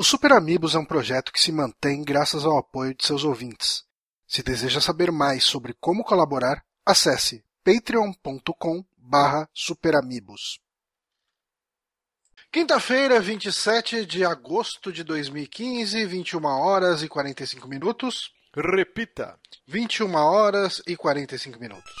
O Super Amigos é um projeto que se mantém graças ao apoio de seus ouvintes. Se deseja saber mais sobre como colaborar, acesse patreon.com barra superamigos. Quinta-feira, 27 de agosto de 2015, 21 horas e 45 minutos. Repita. 21 horas e 45 minutos.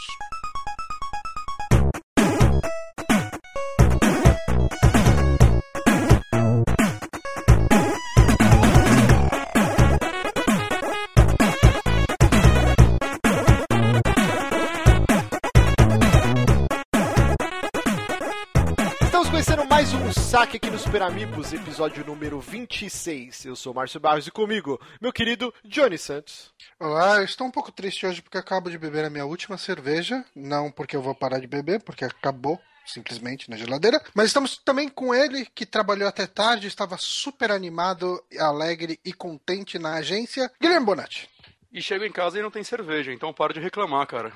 Saque aqui no Super Amigos, episódio número 26. Eu sou Márcio Barros e comigo, meu querido Johnny Santos. Olá, eu estou um pouco triste hoje porque acabo de beber a minha última cerveja. Não porque eu vou parar de beber, porque acabou simplesmente na geladeira. Mas estamos também com ele, que trabalhou até tarde, estava super animado, alegre e contente na agência, Guilherme Bonatti. E chego em casa e não tem cerveja, então para de reclamar, cara.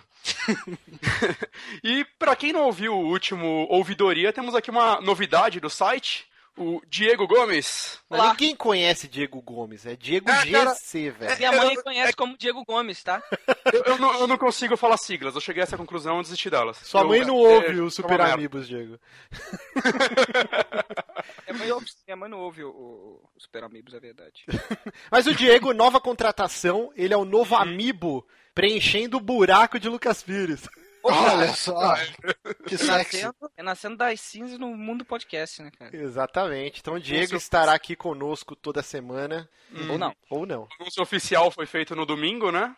e pra quem não ouviu o último Ouvidoria, temos aqui uma novidade do site. O Diego Gomes. Mas Ninguém conhece Diego Gomes, é Diego cara, GC, velho. Minha mãe conhece como Diego Gomes, tá? Eu, eu não, eu não consigo falar siglas, eu cheguei a essa conclusão e desisti delas. Sua Eu- mãe não é, ouve é o Super. Amigos, Diego. Minha mãe, ouve- minha mãe não ouve o, o, o Super Amigos, é verdade. Mas o Diego, nova contratação, ele é o novo amiibo preenchendo o buraco de Lucas Pires. Olha só, que sexy. Nascendo, é nascendo das cinzas no mundo podcast, né, cara? Exatamente. Então o Diego estará aqui conosco toda semana. Ou não. Ou não. O anúncio oficial foi feito no domingo, né?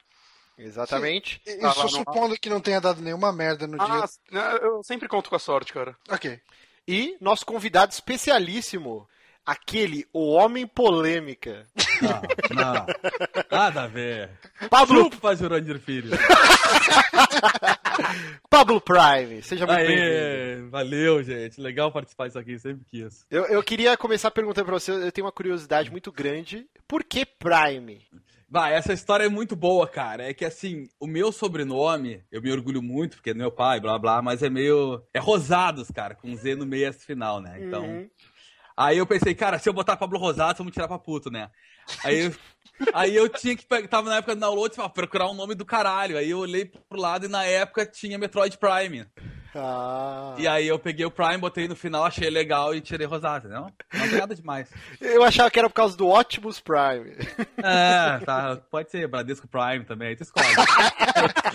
Exatamente. Isso Ah, lá no- supondo que não tenha dado nenhuma merda no Ah, dia. né, eu sempre conto com a sorte, cara. Ok. E nosso convidado especialíssimo, aquele, o homem polêmica. Não, não. Nada a ver. Pablo, Chupa, Jurandir Filho. Pablo Prime, seja muito bem-vindo. Valeu, gente. Legal participar disso aqui, sempre quis. Eu, eu queria começar perguntando pra você, eu tenho uma curiosidade muito grande. Por que Prime? Vai, essa história é muito boa, cara. É que assim, o meu sobrenome, eu me orgulho muito, porque é meu pai, blá blá, mas é meio. É Rosados, cara, com Z no meio esse final, né? Então. Uhum. Aí eu pensei, cara, se eu botar Pablo Rosados, vamos tirar pra puto, né? Aí eu, aí eu tinha que. pe- Tava na época do download, pra procurar um nome do caralho. Aí eu olhei pro lado e na época tinha Metroid Prime. Ah, E aí eu peguei o Prime, botei no final, achei legal e tirei entendeu? Não tem nada demais. eu achava que era por causa do Optimus Prime. É, tá. Pode ser Bradesco Prime também, aí tu escolhe.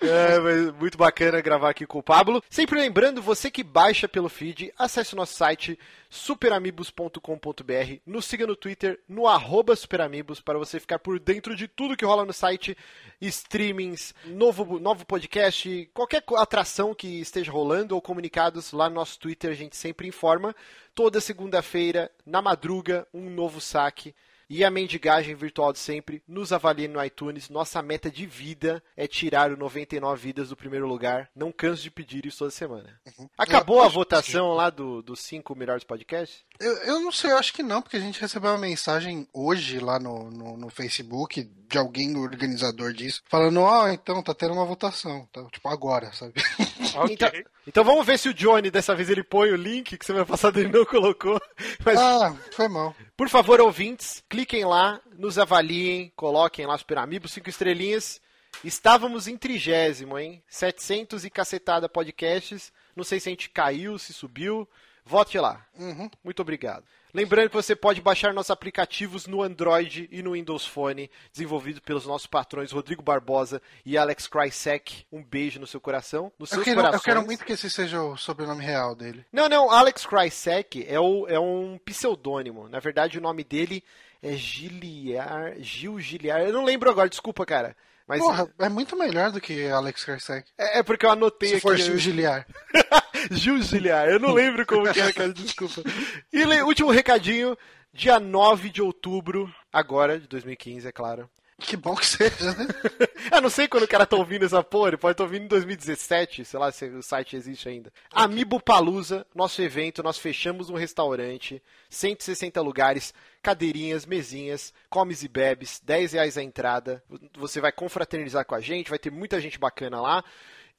É, muito bacana gravar aqui com o Pablo. Sempre lembrando, você que baixa pelo feed, acesse o nosso site superamigos.com.br, nos siga no Twitter, no arroba superamigos, para você ficar por dentro de tudo que rola no site, streamings, novo, novo podcast, qualquer atração que esteja rolando ou comunicados lá no nosso Twitter, a gente sempre informa. Toda segunda-feira, na madruga, um novo saque. E a mendigagem virtual de sempre, nos avalie no iTunes. Nossa meta de vida é tirar o 99 vidas do primeiro lugar. Não canso de pedir isso toda semana. Acabou Eu a votação lá do- dos cinco melhores podcasts? Eu, eu não sei, eu acho que não, porque a gente recebeu uma mensagem hoje lá no, no, no Facebook de alguém, organizador disso, falando, ó, então tá tendo uma votação. Tá, tipo, agora, sabe? Ok. Então, então vamos ver se o Johnny dessa vez ele põe o link que semana passada ele não colocou. Mas ah, foi mal. Por favor, ouvintes, cliquem lá, nos avaliem, coloquem lá Super Amigos, cinco estrelinhas. Estávamos em trigésimo, hein? 700 e cacetada podcasts. Não sei se a gente caiu, se subiu. Vote lá. Uhum. Muito obrigado. Lembrando que você pode baixar nossos aplicativos no Android e no Windows Phone, desenvolvido pelos nossos patrões Rodrigo Barbosa e Alex Krysek. Um beijo no seu coração, nos Eu seus quero, eu corações. quero muito que esse seja o sobrenome real dele. Não, não, Alex Krysek é, o, é um pseudônimo. Na verdade, o nome dele é Giliar, Gil Giliar. Eu não lembro agora, desculpa, cara. Mas Porra, é muito melhor do que Alex Karsek. é, é porque eu anotei Se aqui. for Gil Giliar. Gil Giliar. Eu não lembro como que era, cara, desculpa. E último recadinho, dia 9 de outubro, agora, de 2015, é claro. Que bom que seja, né? Eu não sei quando o cara tá ouvindo essa porra, ele pode estar ouvindo em 2017, sei lá se o site existe ainda. Amiibo Palusa, nosso evento, nós fechamos um restaurante, 160 lugares, cadeirinhas, mesinhas, comes e bebes, 10 reais a entrada. Você vai confraternizar com a gente, vai ter muita gente bacana lá.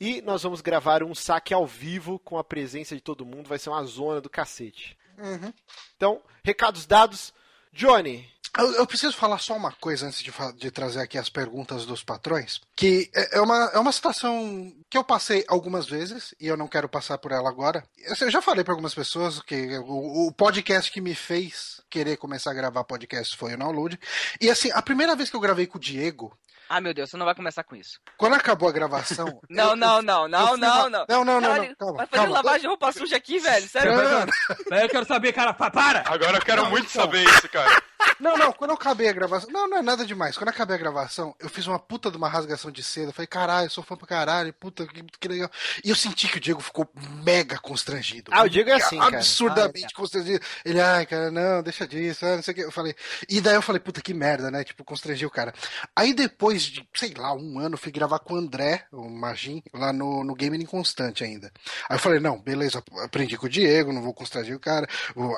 E nós vamos gravar um saque ao vivo com a presença de todo mundo, vai ser uma zona do cacete. Uhum. Então, recados dados. Johnny, Eu, eu preciso falar só uma coisa antes de, de trazer aqui as perguntas dos patrões, que é, é uma, é uma situação que eu passei algumas vezes e eu não quero passar por ela agora. Eu, eu já falei para algumas pessoas que o, o podcast que me fez querer começar a gravar podcast foi o Download. E assim, a primeira vez que eu gravei com o Diego, Ah, meu Deus, você não vai começar com isso. quando acabou a gravação. Não, eu- não, não, não, não, não. Não, não, não, Caralho, não, calma. vai fazer calma. lavagem de roupa suja aqui, velho. Sério, Não, não, eu quero saber, cara, pa- para! Agora eu quero Não, muito então. saber isso, cara. Não, não, quando eu acabei a gravação. Não, não é nada demais. Quando eu acabei a gravação, eu fiz uma puta de uma rasgação de seda. Eu falei, caralho, eu sou fã pra caralho, puta, que, que legal. E eu senti que o Diego ficou mega constrangido. Ah, o Diego é assim, cara. Absurdamente constrangido. Ele, ai, cara, não, deixa disso, ah, não sei o que. Eu falei. E daí eu falei, puta, que merda, né? Tipo, constrangi o cara. Aí depois de, sei lá, um ano, eu fui gravar com o André, o Magin, lá no, no Gamer Inconstante ainda. Aí eu falei, não, beleza, aprendi com o Diego, não vou constranger o cara,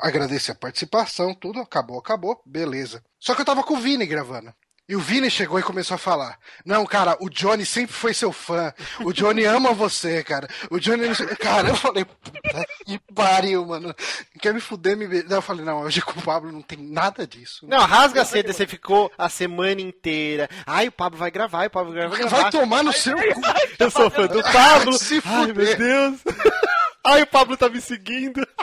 agradecer a participação, tudo, acabou, acabou, beleza. Só que eu tava com o Vini gravando. E o Vini chegou e começou a falar: Não, cara, o Johnny sempre foi seu fã. O Johnny ama você, cara. O Johnny. não sei-" Cara, eu falei: Puta que pariu, mano. Quer me fuder, me. be-" Daí eu falei: Não, hoje com o Pablo não tem nada disso. Não, rasga a seda, você ficou a semana inteira. Ai, o Pablo vai gravar, o Pablo vai gravar. Vai tomar no seu cu. Eu sou fã do Pablo. Se Ai, meu fuder. Deus. Ai, o Pablo tá me seguindo.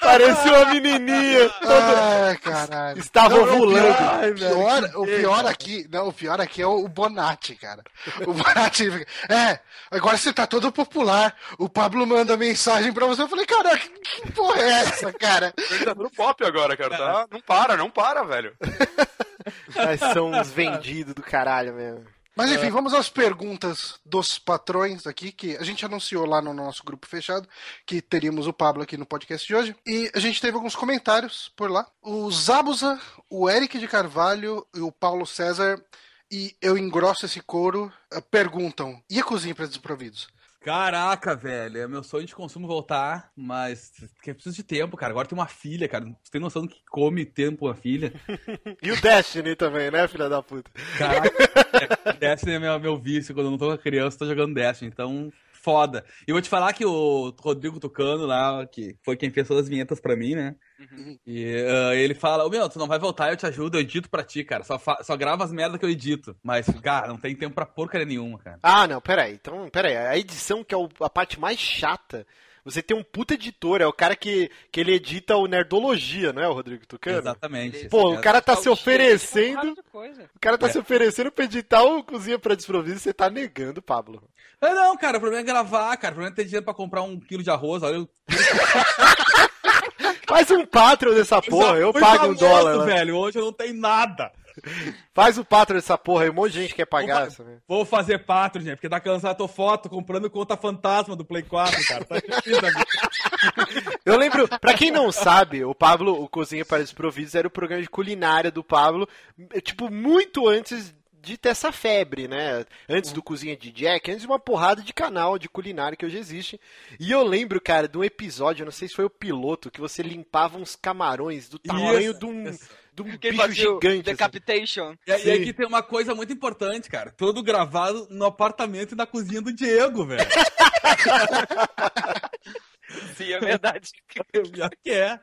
Parecia uma menininha. Toda... Ai, caralho. Estava Não, ovulando. O pior, o pior, o pior aqui, não, o pior aqui é o, Bonatti, cara. O Bonatti, fica, é, agora você tá todo popular. O Pablo manda mensagem pra você. Eu falei, cara, que, que porra é essa, cara? Ele tá no pop agora, cara. Tá? Não para, não para, velho. Ai, são uns vendidos do caralho mesmo. Mas enfim, vamos às perguntas dos patrões aqui, que a gente anunciou lá no nosso grupo fechado que teríamos o Pablo aqui no podcast de hoje. E a gente teve alguns comentários por lá. O Zabuza, o Eric de Carvalho e o Paulo César, e eu engrosso esse coro, eh, perguntam: e a cozinha para desprovidos? Caraca, velho, é meu sonho de consumo voltar, mas que preciso de tempo, cara. Agora tem uma filha, cara. Você tem noção do que come tempo uma filha? E o Destiny também, né, filha da puta? Caraca, é, Destiny é meu, meu vício. Quando eu não tô com a criança, eu tô jogando Destiny. Então, foda. E vou te falar que o Rodrigo Tucano lá, que foi quem fez todas as vinhetas pra mim, né? Uhum. E ah, ele fala, ô meu, tu não vai voltar, eu te ajudo, eu edito pra ti, cara. Só, fa- só grava as merdas que eu edito. Mas, cara, não tem tempo pra porcaria nenhuma, cara. Ah, não, peraí. Então, peraí. A edição, que é o- a parte mais chata, você tem um puta editor, é o cara que, que ele edita o Nerdologia, não é o Rodrigo Tucano? Exatamente. Pô, o cara tá se oferecendo. O cara tá É. se oferecendo pra editar o Cozinha pra Desprovido e você tá negando, Pablo. Ah, não, cara, o problema é gravar, cara. O problema é ter dinheiro pra comprar um quilo de arroz. Olha, eu Faz um Patreon dessa porra, eu Fui pago um dólar. lá. velho. Hoje eu não tenho nada. Faz o Patreon dessa porra aí, um monte de gente quer pagar Vou, essa. né? vou fazer Patreon, gente, porque tá cansado a tua foto comprando conta fantasma do Play 4, cara. Tá difícil. Eu lembro, pra quem não sabe, o Pablo, o Cozinha para Desprovidos, era o programa de culinária do Pablo, eh, tipo, muito antes de ter essa febre, né? Antes do Cozinha de Jack, antes de uma porrada de canal de culinária que hoje existe. E eu lembro, cara, de um episódio, eu não sei se foi o piloto, que você limpava uns camarões do tamanho Isso, de um, isso. de um Que ele bicho gigante. assim. Decapitation. E, e Sim. aqui tem uma coisa muito importante, cara. Todo gravado no apartamento e na cozinha do Diego, velho. Sim, é verdade. Pior que é.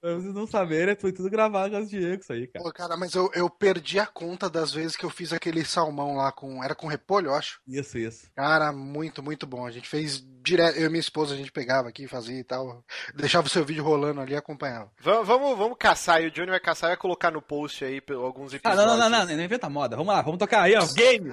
Pra vocês não saberem, foi tudo gravado com o Diego, isso aí, cara. Pô, cara, mas eu, eu perdi a conta das vezes que eu fiz aquele salmão lá com. Era com repolho, eu acho. Isso, isso. Cara, muito, muito bom. A gente fez direto. Eu e minha esposa, a gente pegava aqui, fazia e tal. Deixava o seu vídeo rolando ali e acompanhava. Vamos, vamos, vamos caçar, e o Johnny vai caçar e vai colocar no post aí alguns Ah, episódios. não, não, não, não, não inventa moda. Vamos lá, vamos tocar aí, ó. Game!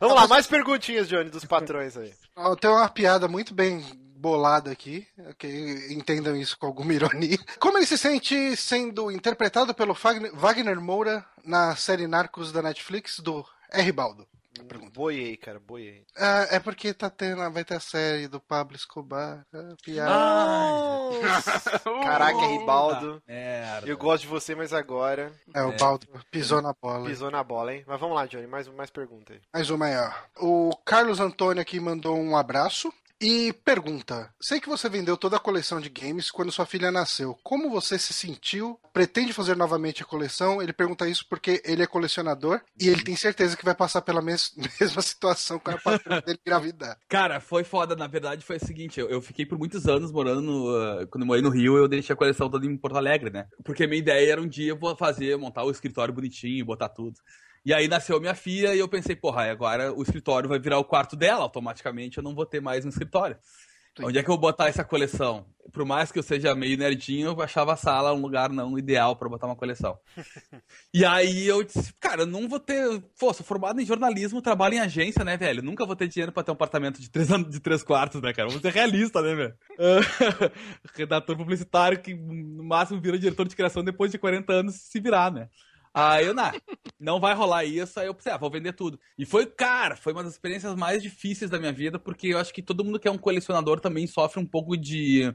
Vamos lá, mais perguntinhas, Johnny, dos patrões aí. Tem uma piada muito bem bolada aqui, que entendam isso com alguma ironia. Como ele se sente sendo interpretado pelo Wagner Moura na série Narcos da Netflix do R. Baldo? Pergunta. Boiei, cara, boiei. Ah, é porque tá tendo, vai ter a série do Pablo Escobar. Ah, piada. Caraca, Ribaldo. Merda. Eu gosto de você, mas agora é, o é. Baldo pisou na bola. pisou na bola, hein? Mas vamos lá, Johnny, mais, mais pergunta aí. Mais uma aí, ó. O Carlos Antônio aqui mandou um abraço. E pergunta: sei que você vendeu toda a coleção de games quando sua filha nasceu. Como você se sentiu? Pretende fazer novamente a coleção? Ele pergunta isso porque ele é colecionador e ele tem certeza que vai passar pela mes mesma situação quando a patroa dele engravidar. Cara, foi foda. Na verdade, foi o seguinte: eu, eu fiquei por muitos anos morando no. uh, quando eu morei no Rio, eu deixei a coleção toda em Porto Alegre, né? Porque minha ideia era um dia vou fazer, montar o escritório bonitinho, botar tudo. E aí nasceu minha filha e eu pensei, porra, agora o escritório vai virar o quarto dela, automaticamente eu não vou ter mais um escritório. Onde é que eu vou botar essa coleção? Por mais que eu seja meio nerdinho, eu achava a sala um lugar não ideal pra botar uma coleção. e aí eu disse, cara, eu não vou ter. Pô, sou formado em jornalismo, trabalho em agência, né, velho? Nunca vou ter dinheiro pra ter um apartamento de três, de três quartos, né, cara? Vamos ser realista, né, velho? Redator publicitário que no máximo vira diretor de criação depois de 40 anos se virar, né? Aí eu, não, não vai rolar isso, aí eu pensei, ah, vou vender tudo. E foi, cara, foi uma das experiências mais difíceis da minha vida, porque eu acho que todo mundo que é um colecionador também sofre um pouco de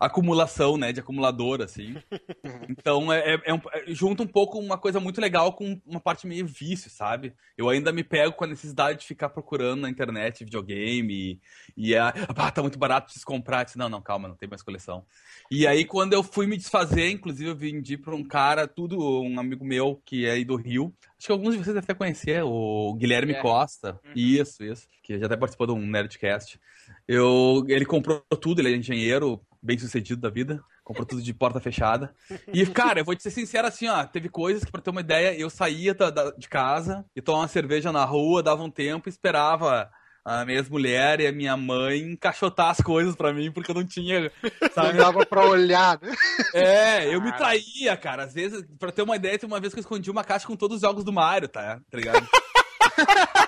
acumulação, né, de acumulador, assim. Então, é, é- é um, é- junta um pouco uma coisa muito legal com uma parte meio vício, sabe? Eu ainda me pego com a necessidade de ficar procurando na internet videogame, e, e é, ah, tá muito barato, preciso comprar. Eu disse, não, não, calma, não tem mais coleção. E aí, quando eu fui me desfazer, inclusive eu vendi pra um cara, tudo, um amigo meu, que é aí do Rio. Acho que alguns de vocês devem até conhecer, o Guilherme Guilherme. Costa. Uhum. Isso, isso. Que já até participou de um Nerdcast. Eu, ele comprou tudo, ele é engenheiro, bem sucedido da vida. Comprou tudo de porta fechada. E, cara, eu vou te ser sincero assim, ó. Teve coisas que, pra ter uma ideia, eu saía da- da- de casa e tomava uma cerveja na rua, dava um tempo e esperava a minha ex-mulher e a minha mãe encaixotar as coisas pra mim, porque eu não tinha, Não sabe? dava pra olhar, né? É, eu me traía, cara. Às vezes, pra ter uma ideia, tem uma vez que eu escondi uma caixa com todos os jogos do Mario, tá? Tá ligado?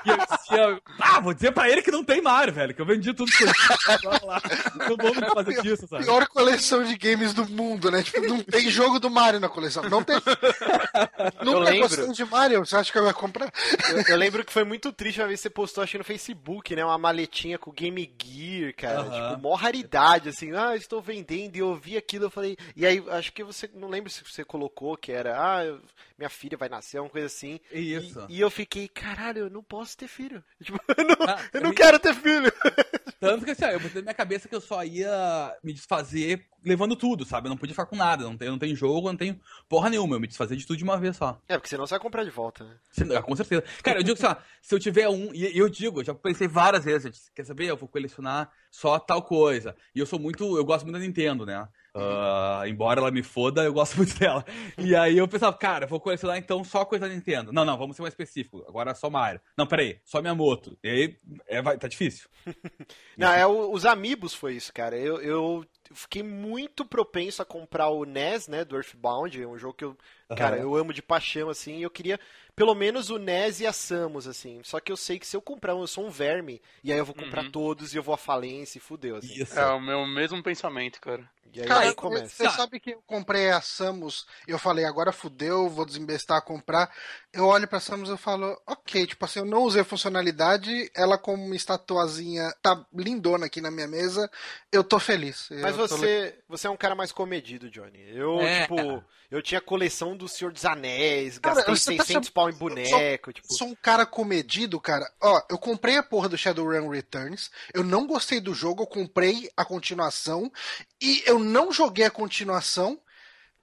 E eu dizia, ah, vou dizer pra ele que não tem Mario, velho, que eu vendi tudo escondido. Blá, blá. Não vou me fazer disso, sabe? Pior coleção de games do mundo, né? Tipo, não tem jogo do Mario na coleção. Não tem. Nunca lembro. gostei de Mario. Você acha que eu ia comprar? Eu, eu lembro que foi muito triste uma vez que você postou, acho que no Facebook, né? Uma maletinha com Game Gear, cara. Tipo, mó raridade, assim. Ah, estou vendendo. E eu vi aquilo, eu falei. E aí, acho que você. Não lembro se você colocou que era. Ah, eu- minha filha vai nascer, uma coisa assim. Isso. E, e eu fiquei, caralho, eu não posso ter filho. Tipo, eu não, Ah, eu não quero ter filho. Tanto que assim, ó, eu botei na minha cabeça que eu só ia me desfazer levando tudo, sabe? Eu não podia ficar com nada. Não tenho, não tenho jogo, não tenho porra nenhuma. Eu me desfazer de tudo de uma vez só. É, porque senão você vai comprar de volta, né? Com certeza. Cara, eu digo assim, ó, se eu tiver um, e eu digo, eu já pensei várias vezes, eu disse, quer saber? Eu vou colecionar só tal coisa. E eu sou muito, eu gosto muito da Nintendo, né? Ah, embora ela me foda, eu gosto muito dela. E aí eu pensava, cara, vou colecionar então só coisa da Nintendo. Não, não, vamos ser mais específico. Agora só Mario. Não, peraí, só Miyamoto. E aí, é, vai, tá difícil. Não, é o- os Amiibos foi isso, cara. Eu, eu fiquei muito propenso a comprar o NES, né, do Earthbound, é um jogo que eu, cara, Aham. eu amo de paixão, assim, e eu queria pelo menos o NES e a Samus, assim. Só que eu sei que se eu comprar um, eu sou um verme, e aí eu vou comprar Uhum. todos e eu vou à falência e fudeu, assim. Isso. É o meu mesmo pensamento, cara. E aí, Cara, aí começa. você sabe que eu comprei a Samus e eu falei, agora fudeu, vou desembestar a comprar. Eu olho pra Samus e eu falo, ok, tipo assim, eu não usei a funcionalidade, ela como uma estatuazinha tá lindona aqui na minha mesa, eu tô feliz. Mas Eu tô você, você é um cara mais comedido, Johnny. Eu, É, tipo, eu tinha coleção do Senhor dos Anéis, Cara, gastei você tá 600 pau em boneco, tipo... sou um cara comedido, cara. Ó, eu comprei a porra do Shadowrun Returns. Eu não gostei do jogo, eu comprei a continuação. E eu não joguei a continuação.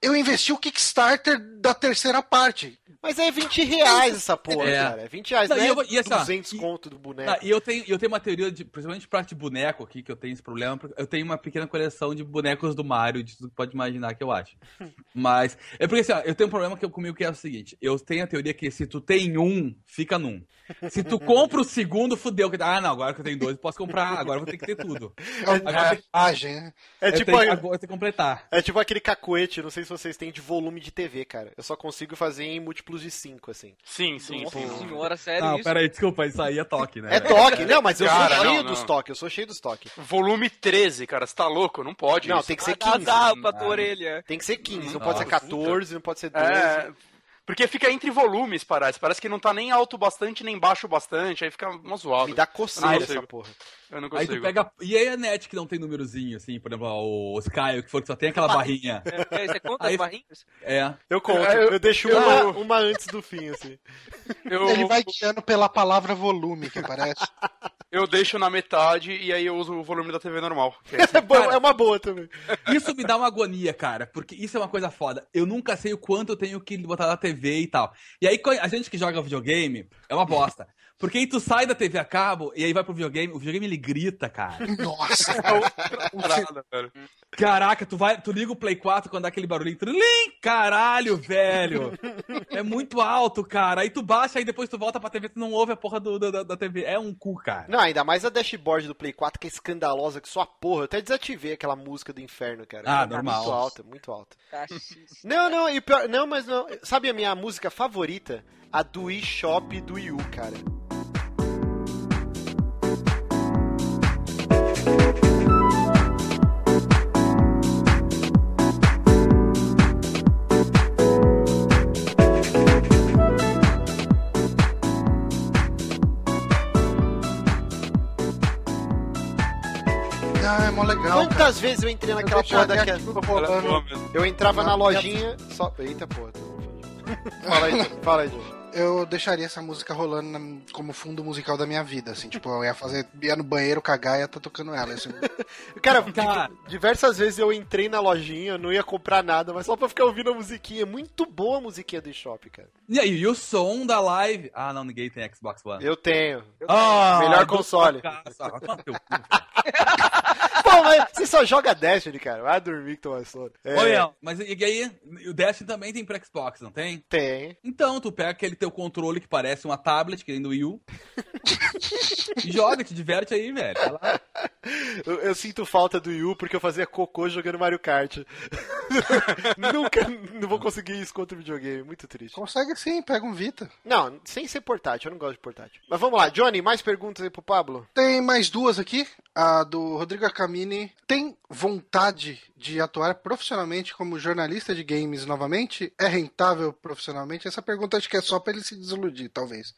Eu investi o Kickstarter da terceira parte. Mas é 20 reais essa porra, É. cara. É 20 reais, Não, não, e é eu e assim, ó, 200 e- conto do boneco. Ah, e eu tenho, eu tenho uma teoria, de, principalmente pra de boneco aqui, que eu tenho esse problema. Eu tenho uma pequena coleção de bonecos do Mario, de tudo que pode imaginar que eu acho. Mas, é porque assim, ó, eu tenho um problema que eu, comigo que é o seguinte: eu tenho a teoria que se tu tem um, fica num. Se tu compra o segundo, fudeu. que- Ah, não, agora que eu tenho dois, eu posso comprar, agora eu vou ter que ter tudo. É uma Agora vantagem, né? É tipo, tenho, agora eu tenho que completar. é tipo aquele cacuete, não sei se vocês têm de volume de TV, cara. Eu só consigo fazer em múltiplos de 5, assim. Sim, sim, Nossa sim. senhora, sério Não, isso? pera aí, desculpa, isso aí é toque, né? É toque, não, mas eu Cara, sou cheio não, dos toques, eu sou cheio dos toques. Volume 13, cara, você tá louco? Não pode Não, isso. tem que ser Dá 15. dá pra tua Ah. orelha. Tem que ser 15, não pode ser 14, não pode ser 12. É, porque fica entre volumes, parece. Parece que não tá nem alto bastante, nem baixo bastante, aí fica uma zoado. Me dá coceira Ah, essa porra. Eu não Aí consigo. tu pega. E aí a net que não tem númerozinho, assim, por exemplo, o Sky, que for que só tem aquela barrinha. É, é, você conta Aí- as barrinhas? É. Eu conto, É, eu, eu- deixo eu- uma, uma antes do fim, assim. Eu- Ele vai guiando pela palavra volume, que parece. eu deixo na metade e aí eu uso o volume da TV normal. é assim. Boa- é uma boa também. Isso me dá uma agonia, cara, porque isso é uma coisa foda. Eu nunca sei o quanto eu tenho que botar na TV e tal. E aí, a gente que joga videogame é uma bosta. Porque aí tu sai da TV a cabo e aí vai pro videogame, o videogame ele grita, cara. Nossa, Parada, velho. Caraca, tu vai, tu liga o Play 4 quando dá aquele barulhinho, trim, caralho, velho. É muito alto, cara. Aí tu baixa, aí depois tu volta pra TV, tu não ouve a porra do, da, da TV. É um cu, cara. Não, ainda mais a dashboard do Play 4, que é escandalosa, que só a porra. Eu até desativei aquela música do inferno, cara. Ah, É normal. Muito alta, muito alta. Caxice. Não, não, e pior, não, mas não. Sabe a minha música favorita? A do eShop do Wii U, cara. ah, é mó legal. cara. Quantas vezes eu entrei naquela Eu porra daquela. Eu entrava na Não, lojinha, só. Eita porra. Fala aí, fala aí. Eu deixaria essa música rolando na- como fundo musical da minha vida, assim, tipo, eu ia fazer, ia no banheiro cagar e ia estar tocando ela, assim. Cara, Cara. di- diversas vezes eu entrei na lojinha, eu não ia comprar nada, mas só pra ficar ouvindo a musiquinha. Muito boa a musiquinha do eShop, cara. E aí, e o som da live? Ah, não, ninguém tem Xbox One. Eu tenho. Ah, Melhor console. toma. Pô, mas você só joga Destiny, cara. Vai dormir que tu vai sono. É, Ian, mas e e aí? O Destiny também tem pra Xbox, não tem? Tem. Então, tu pega aquele teu controle que parece uma tablet, que nem do Wii U, e joga, te diverte aí, velho. Eu, eu sinto falta do Wii U porque eu fazia cocô jogando Mario Kart. Nunca não vou conseguir isso contra o videogame. Muito triste. Consegue sim, pega um Vita. Não, sem ser portátil. Eu não gosto de portátil. Mas vamos lá, Johnny, mais perguntas aí pro Pablo? Tem mais duas aqui. A do Rodrigo Acamini. Tem vontade de atuar profissionalmente como jornalista de games novamente? É rentável profissionalmente? Essa pergunta acho que é só pra ele se desiludir, talvez.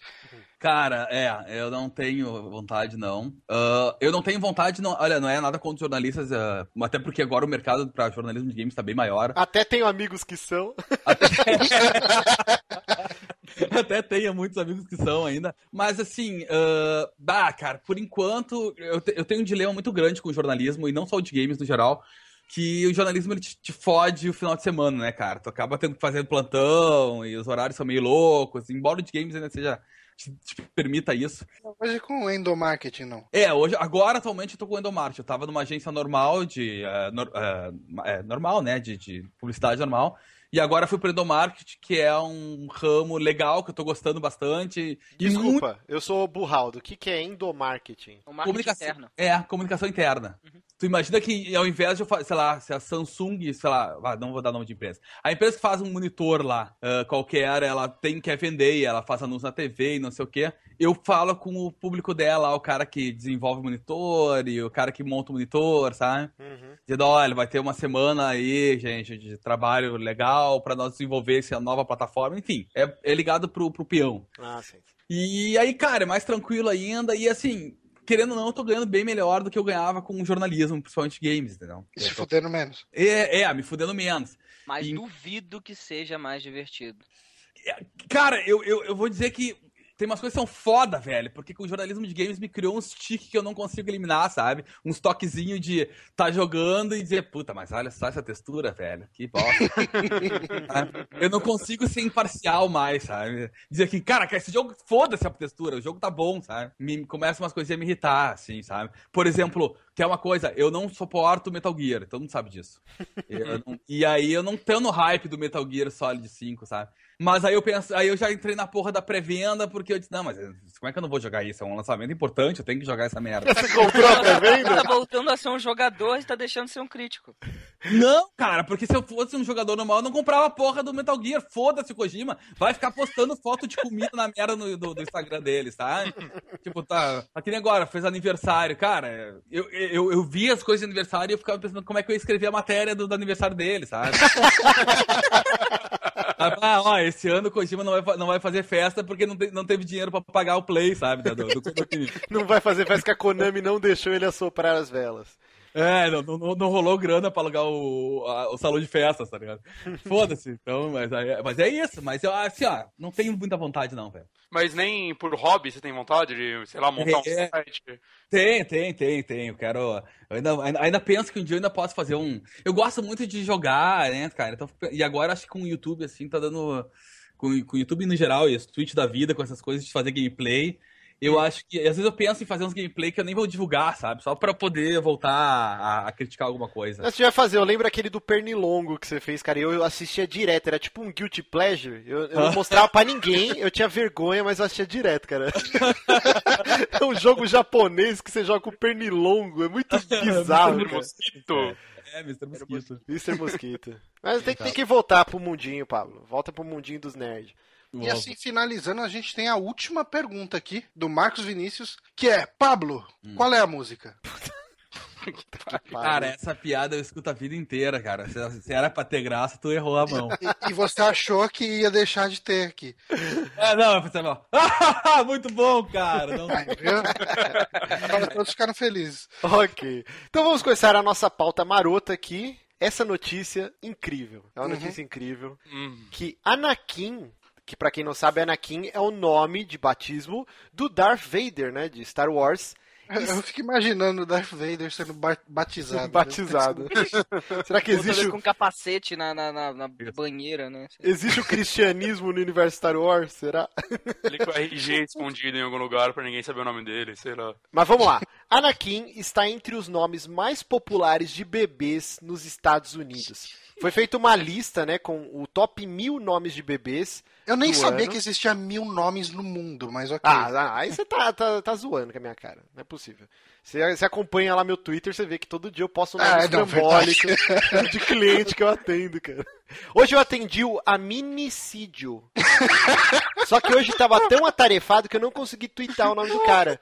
Cara, é, eu não tenho vontade, não. Ah, eu não tenho vontade, não. Olha, não é nada contra os jornalistas, ah, até porque agora o mercado pra jornalismo de games tá bem maior. Até tenho amigos que são. Até tenho muitos amigos que são ainda. Mas assim, ah, bah, cara, por enquanto eu, te- eu tenho um dilema muito grande com o jornalismo, e não só o de games no geral. Que o jornalismo ele te, te fode o final de semana, né, cara? Tu acaba tendo que fazer plantão e os horários são meio loucos. Embora o de games ainda seja. Te, te permita isso. Hoje com endomarketing, não. É, hoje, agora atualmente eu tô com o Endomart. Eu tava numa agência normal de. nor- eh, é, normal, né? De, de publicidade normal. E agora fui pro Endomarket, que é um ramo legal que eu tô gostando bastante. E muito Desculpa, eu sou o burraldo. O que, que é endomarketing? O marketing comunicação. interno. É, comunicação interna. Tu imagina que ao invés de eu fazer, sei lá, se a Samsung, sei lá, ah, não vou dar nome de empresa. A empresa que faz um monitor lá, ah, qualquer, ela tem quer vender e ela faz anúncio na TV e não sei o quê. Eu falo com o público dela, o cara que desenvolve o monitor e o cara que monta o monitor, sabe? Uhum. Dizendo, olha, vai ter uma semana aí, gente, de trabalho legal pra nós desenvolver essa nova plataforma. Enfim, é, é ligado pro, pro peão. Ah, sim. E aí, cara, é mais tranquilo ainda. E assim, querendo ou não, eu tô ganhando bem melhor do que eu ganhava com jornalismo, principalmente games, entendeu? E se fudendo menos. É, é, me fudendo menos. Mas E- duvido que seja mais divertido. Cara, eu, eu, eu vou dizer que tem umas coisas que são foda, velho, porque o jornalismo de games me criou uns tique que eu não consigo eliminar, sabe? Uns toquezinhos de tá jogando e dizer, puta, mas olha só essa textura, velho, que bosta. Eu não consigo ser imparcial mais, sabe? Dizer que, cara, esse jogo, foda-se a textura, o jogo tá bom, sabe? Me começa umas coisinhas a me irritar, assim, sabe? Por exemplo, que é uma coisa, eu não suporto Metal Gear, todo mundo sabe disso. Eu não- e aí eu não tenho no hype do Metal Gear Solid 5, sabe? Mas aí eu penso, aí eu já entrei na porra da pré-venda, porque eu disse, não, mas como é que eu não vou jogar isso? É um lançamento importante, eu tenho que jogar essa merda. Você comprou a Tá pré-venda? voltando a ser um jogador e tá deixando de ser um crítico. não, cara, porque se eu fosse um jogador normal, eu não comprava a porra do Metal Gear. Foda-se o Kojima, vai ficar postando foto de comida na merda no, do, do Instagram dele, tá? tipo, tá. Aqui nem agora, fez aniversário. Cara, eu, eu, eu vi as coisas de aniversário e eu ficava pensando como é que eu ia escrever a matéria do, do aniversário dele, sabe? Ah, ó, esse ano o Kojima não vai, não vai fazer festa porque não, te- não teve dinheiro pra pagar o play, sabe? Do, do, do. Não vai fazer festa que a Konami não deixou ele assoprar as velas. É, não, não, não rolou grana pra alugar o, a- o salão de festas, tá ligado? Foda-se, então, mas, aí- mas é isso, mas eu, assim, ó, não tenho muita vontade não, velho. Mas nem por hobby você tem vontade de, sei lá, montar um É. site. Tem, tem, tem, tem. Eu quero. Eu ainda, ainda, ainda penso que um dia eu ainda posso fazer um. Eu gosto muito de jogar, né, cara? Então, e agora acho que com o YouTube, assim, tá dando. Com, com o YouTube no geral e os Twitch da vida, com essas coisas de fazer gameplay. Eu acho que. Às vezes eu penso em fazer uns gameplay que eu nem vou divulgar, sabe? Só pra poder voltar a, a criticar alguma coisa. Mas você vai fazer, eu lembro aquele do Pernilongo que você fez, cara. Eu assistia direto, era tipo um guilty pleasure. Eu, eu não mostrava pra ninguém, eu tinha vergonha, mas eu assistia direto, cara. é um jogo japonês que você joga com pernilongo, é muito bizarro, cara. Mosquito. É, Mr. Mosquito. Mr. Mosquito. Mas tem, tem que voltar pro mundinho, Pablo. Volta pro mundinho dos nerds. E assim, finalizando, a gente tem a última pergunta aqui, do Marcos Vinícius, que é, Pablo, qual é a música? Cara, essa piada eu escuto a vida inteira, cara. Se, era pra ter graça, tu errou a mão. E, e você achou que ia deixar de ter aqui. É, não, eu pensei, não. Ah, muito bom, cara. Não? Agora todos ficaram felizes. Ok. Então vamos começar a nossa pauta marota aqui. Essa notícia incrível. É uma notícia incrível. Hum. Que Anakin, que pra quem não sabe, Anakin é o nome de batismo do Darth Vader, né? De Star Wars. Eu, fico imaginando o Darth Vader sendo ba- batizado. Batizado. Será que existe, o- com capacete na, na, na, na banheira, né? existe o cristianismo no universo Star Wars? Será? Ele com o RG escondido em algum lugar pra ninguém saber o nome dele, sei lá. Mas vamos lá. Anakin está entre os nomes mais populares de bebês nos Estados Unidos. Foi feita uma lista, né, com o top mil nomes de bebês. Eu nem sabia ano. que existia mil nomes no mundo, mas ok. Ah, ah, aí você tá, tá, tá zoando com a minha cara. Não é possível. Você, você acompanha lá meu Twitter, você vê que todo dia eu posto um nome Ah, de cliente que eu atendo, cara. Hoje eu atendi o Aminicídio. Só que hoje tava tão atarefado que eu não consegui twittar o nome do cara.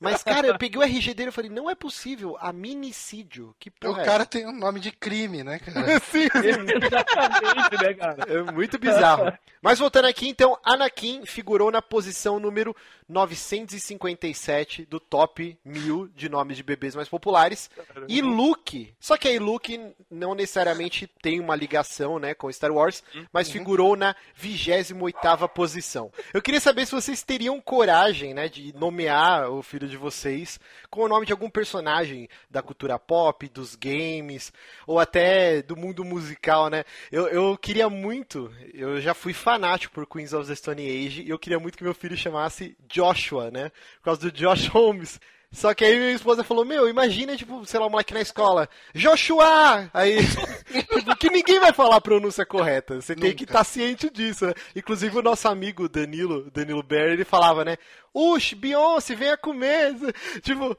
Mas, cara, eu peguei o RG dele e falei, não é possível, Aminicídio. Que o porra é cara tem um nome de crime, né, cara? Sim, Exatamente, né, cara? É muito bizarro. Mas voltando aqui, então, Anakin figurou na posição número 957 do top 1000 de nomes de bebês mais populares. E Luke, só que aí Luke não necessariamente tem uma ligação, né, com Star Wars, mas figurou na 28ª posição. Eu queria saber se vocês teriam coragem, né, de nomear o filho de vocês com o nome de algum personagem da cultura pop, dos games, ou até do mundo musical, né? Eu, eu queria muito, eu já fui fanático por Queens of the Stone Age, e eu queria muito que meu filho chamasse Joshua, né? Por causa do Josh Holmes. Só que aí minha esposa falou, meu, imagina, tipo, sei lá, um moleque na escola, Joshua! Aí, tipo, que ninguém vai falar a pronúncia correta. Você tem que Nunca. estar ciente disso, né? Inclusive o nosso amigo Danilo, Danilo Berry, ele falava, né? Ush, Beyoncé, venha comer! Tipo,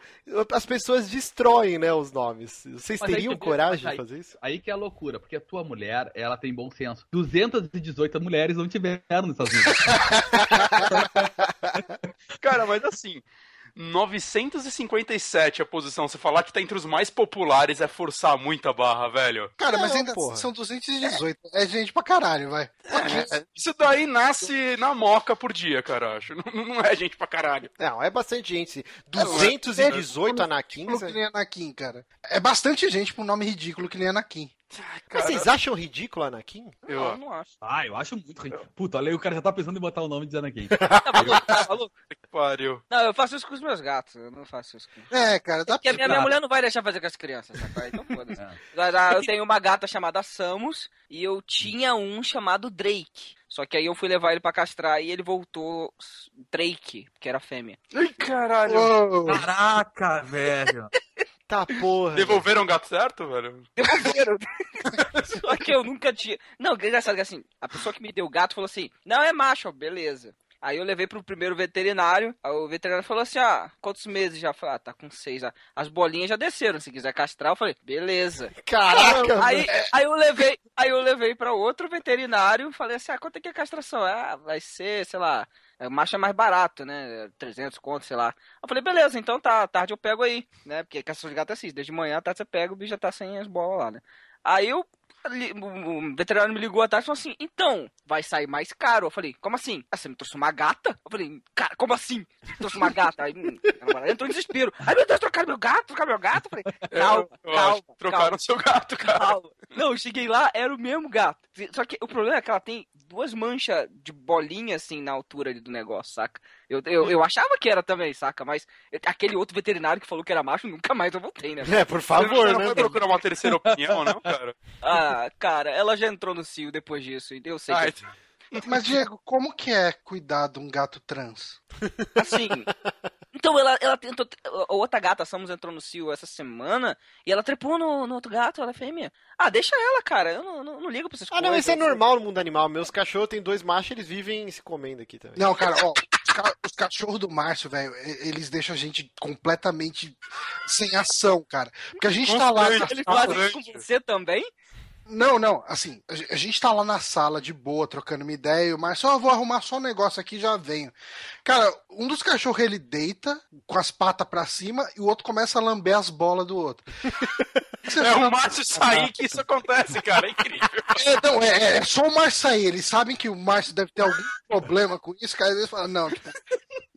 as pessoas destroem, né, os nomes. Vocês Mas aí teriam vê, coragem mas de fazer isso? Aí que é a loucura, porque a tua mulher, ela tem bom senso. 218 mulheres não tiveram nessas vidas. Cara, mas assim, 957 a posição. Você falar que tá entre os mais populares é forçar muita barra, velho. Cara, mas ainda porra. são 218. É gente pra caralho, vai. Isso daí nasce na moca por dia, cara, acho. Não, não é gente pra caralho. Não, é bastante gente. 218 É, Anakins? Ridículo que nem Anakin, cara. É bastante gente pra um nome ridículo que nem Anakin. Mas vocês acham ridículo Anakin? Eu, Não, não acho. Ah, eu acho muito ruim. Puta, olha aí, o cara já tá pensando em botar o nome de Anakin. Tá maluco, tá maluco? que pariu. Não, eu faço isso com os meus gatos. Eu não faço isso com. É, cara, dá Porque a minha, minha mulher não vai deixar fazer com as crianças, sabe? Então foda-se. É. Eu tenho uma gata chamada Samus e eu tinha um chamado Drake. Só que aí eu fui levar ele pra castrar e ele voltou Drake, que era fêmea. Ai, caralho. Uou. Caraca, velho. Tá porra. Devolveram o gato certo, velho? Devolveram. Só que eu nunca tinha. Não, engraçado que assim, a pessoa que me deu o gato falou assim: não, é macho, beleza. Aí eu levei pro primeiro veterinário, aí o veterinário falou assim, ah, quantos meses já? Falei, ah, tá com seis. ah, As bolinhas já desceram, se quiser castrar, eu falei, beleza. Caraca, Aí, velho. aí eu levei, aí eu levei para outro veterinário, falei assim, ah, quanto é que é a castração? Ah, vai ser, sei lá, é, macho é mais barato, né? 300 conto, sei lá. Eu falei, beleza, então tá, tarde eu pego aí, né? Porque castração de gato é assim, desde manhã, tarde você pega, o bicho já tá sem as bolas lá, né? Aí eu o veterinário me ligou à tarde e falou assim: então, vai sair mais caro. Eu falei, como assim? Ah, você me trouxe uma gata? Eu falei, cara, como assim? Você me trouxe uma gata? Aí hum, entrou em desespero. Ai, meu Deus, trocaram meu gato, trocaram meu gato. Eu falei, calma, Eu calma, Trocaram calma. seu gato, cara. Calma. Não, eu cheguei lá, era o mesmo gato. Só que o problema é que ela tem duas manchas de bolinha assim na altura ali do negócio, saca? Eu, eu, eu achava que era também, saca? Mas aquele outro veterinário que falou que era macho, nunca mais eu voltei, né? É, por Você favor, não né? foi procurar uma terceira opinião, não, cara? Ah, cara, ela já entrou no cio depois disso, e eu sei Ah, que Mas, Diego, como que é cuidar de um gato trans? Assim. Então ela, ela tentou. A outra gata, a Samus entrou no cio essa semana e ela trepou no, no outro gato, ela é fêmea. Ah, deixa ela, cara. Eu não, não, não ligo pra essas Ah, coisas. não, isso é normal no mundo animal. Meus cachorros têm dois machos, eles vivem se comendo aqui também. Não, cara, ó, ca- os cachorros do Márcio, velho, eles deixam a gente completamente sem ação, cara. Porque a gente tá lá. Eles fazem isso com você também? Não, não, assim, a ge- a gente tá lá na sala de boa, trocando uma ideia, mas só vou arrumar só um negócio aqui e já venho. Cara, um dos cachorros ele deita com as patas pra cima e o outro começa a lamber as bolas do outro. Você É o Márcio sair que isso acontece, cara. É incrível. É, não, é, é- é só o Márcio sair. Eles sabem que o Márcio deve ter algum problema com isso, cara. Eles falam, não, tipo,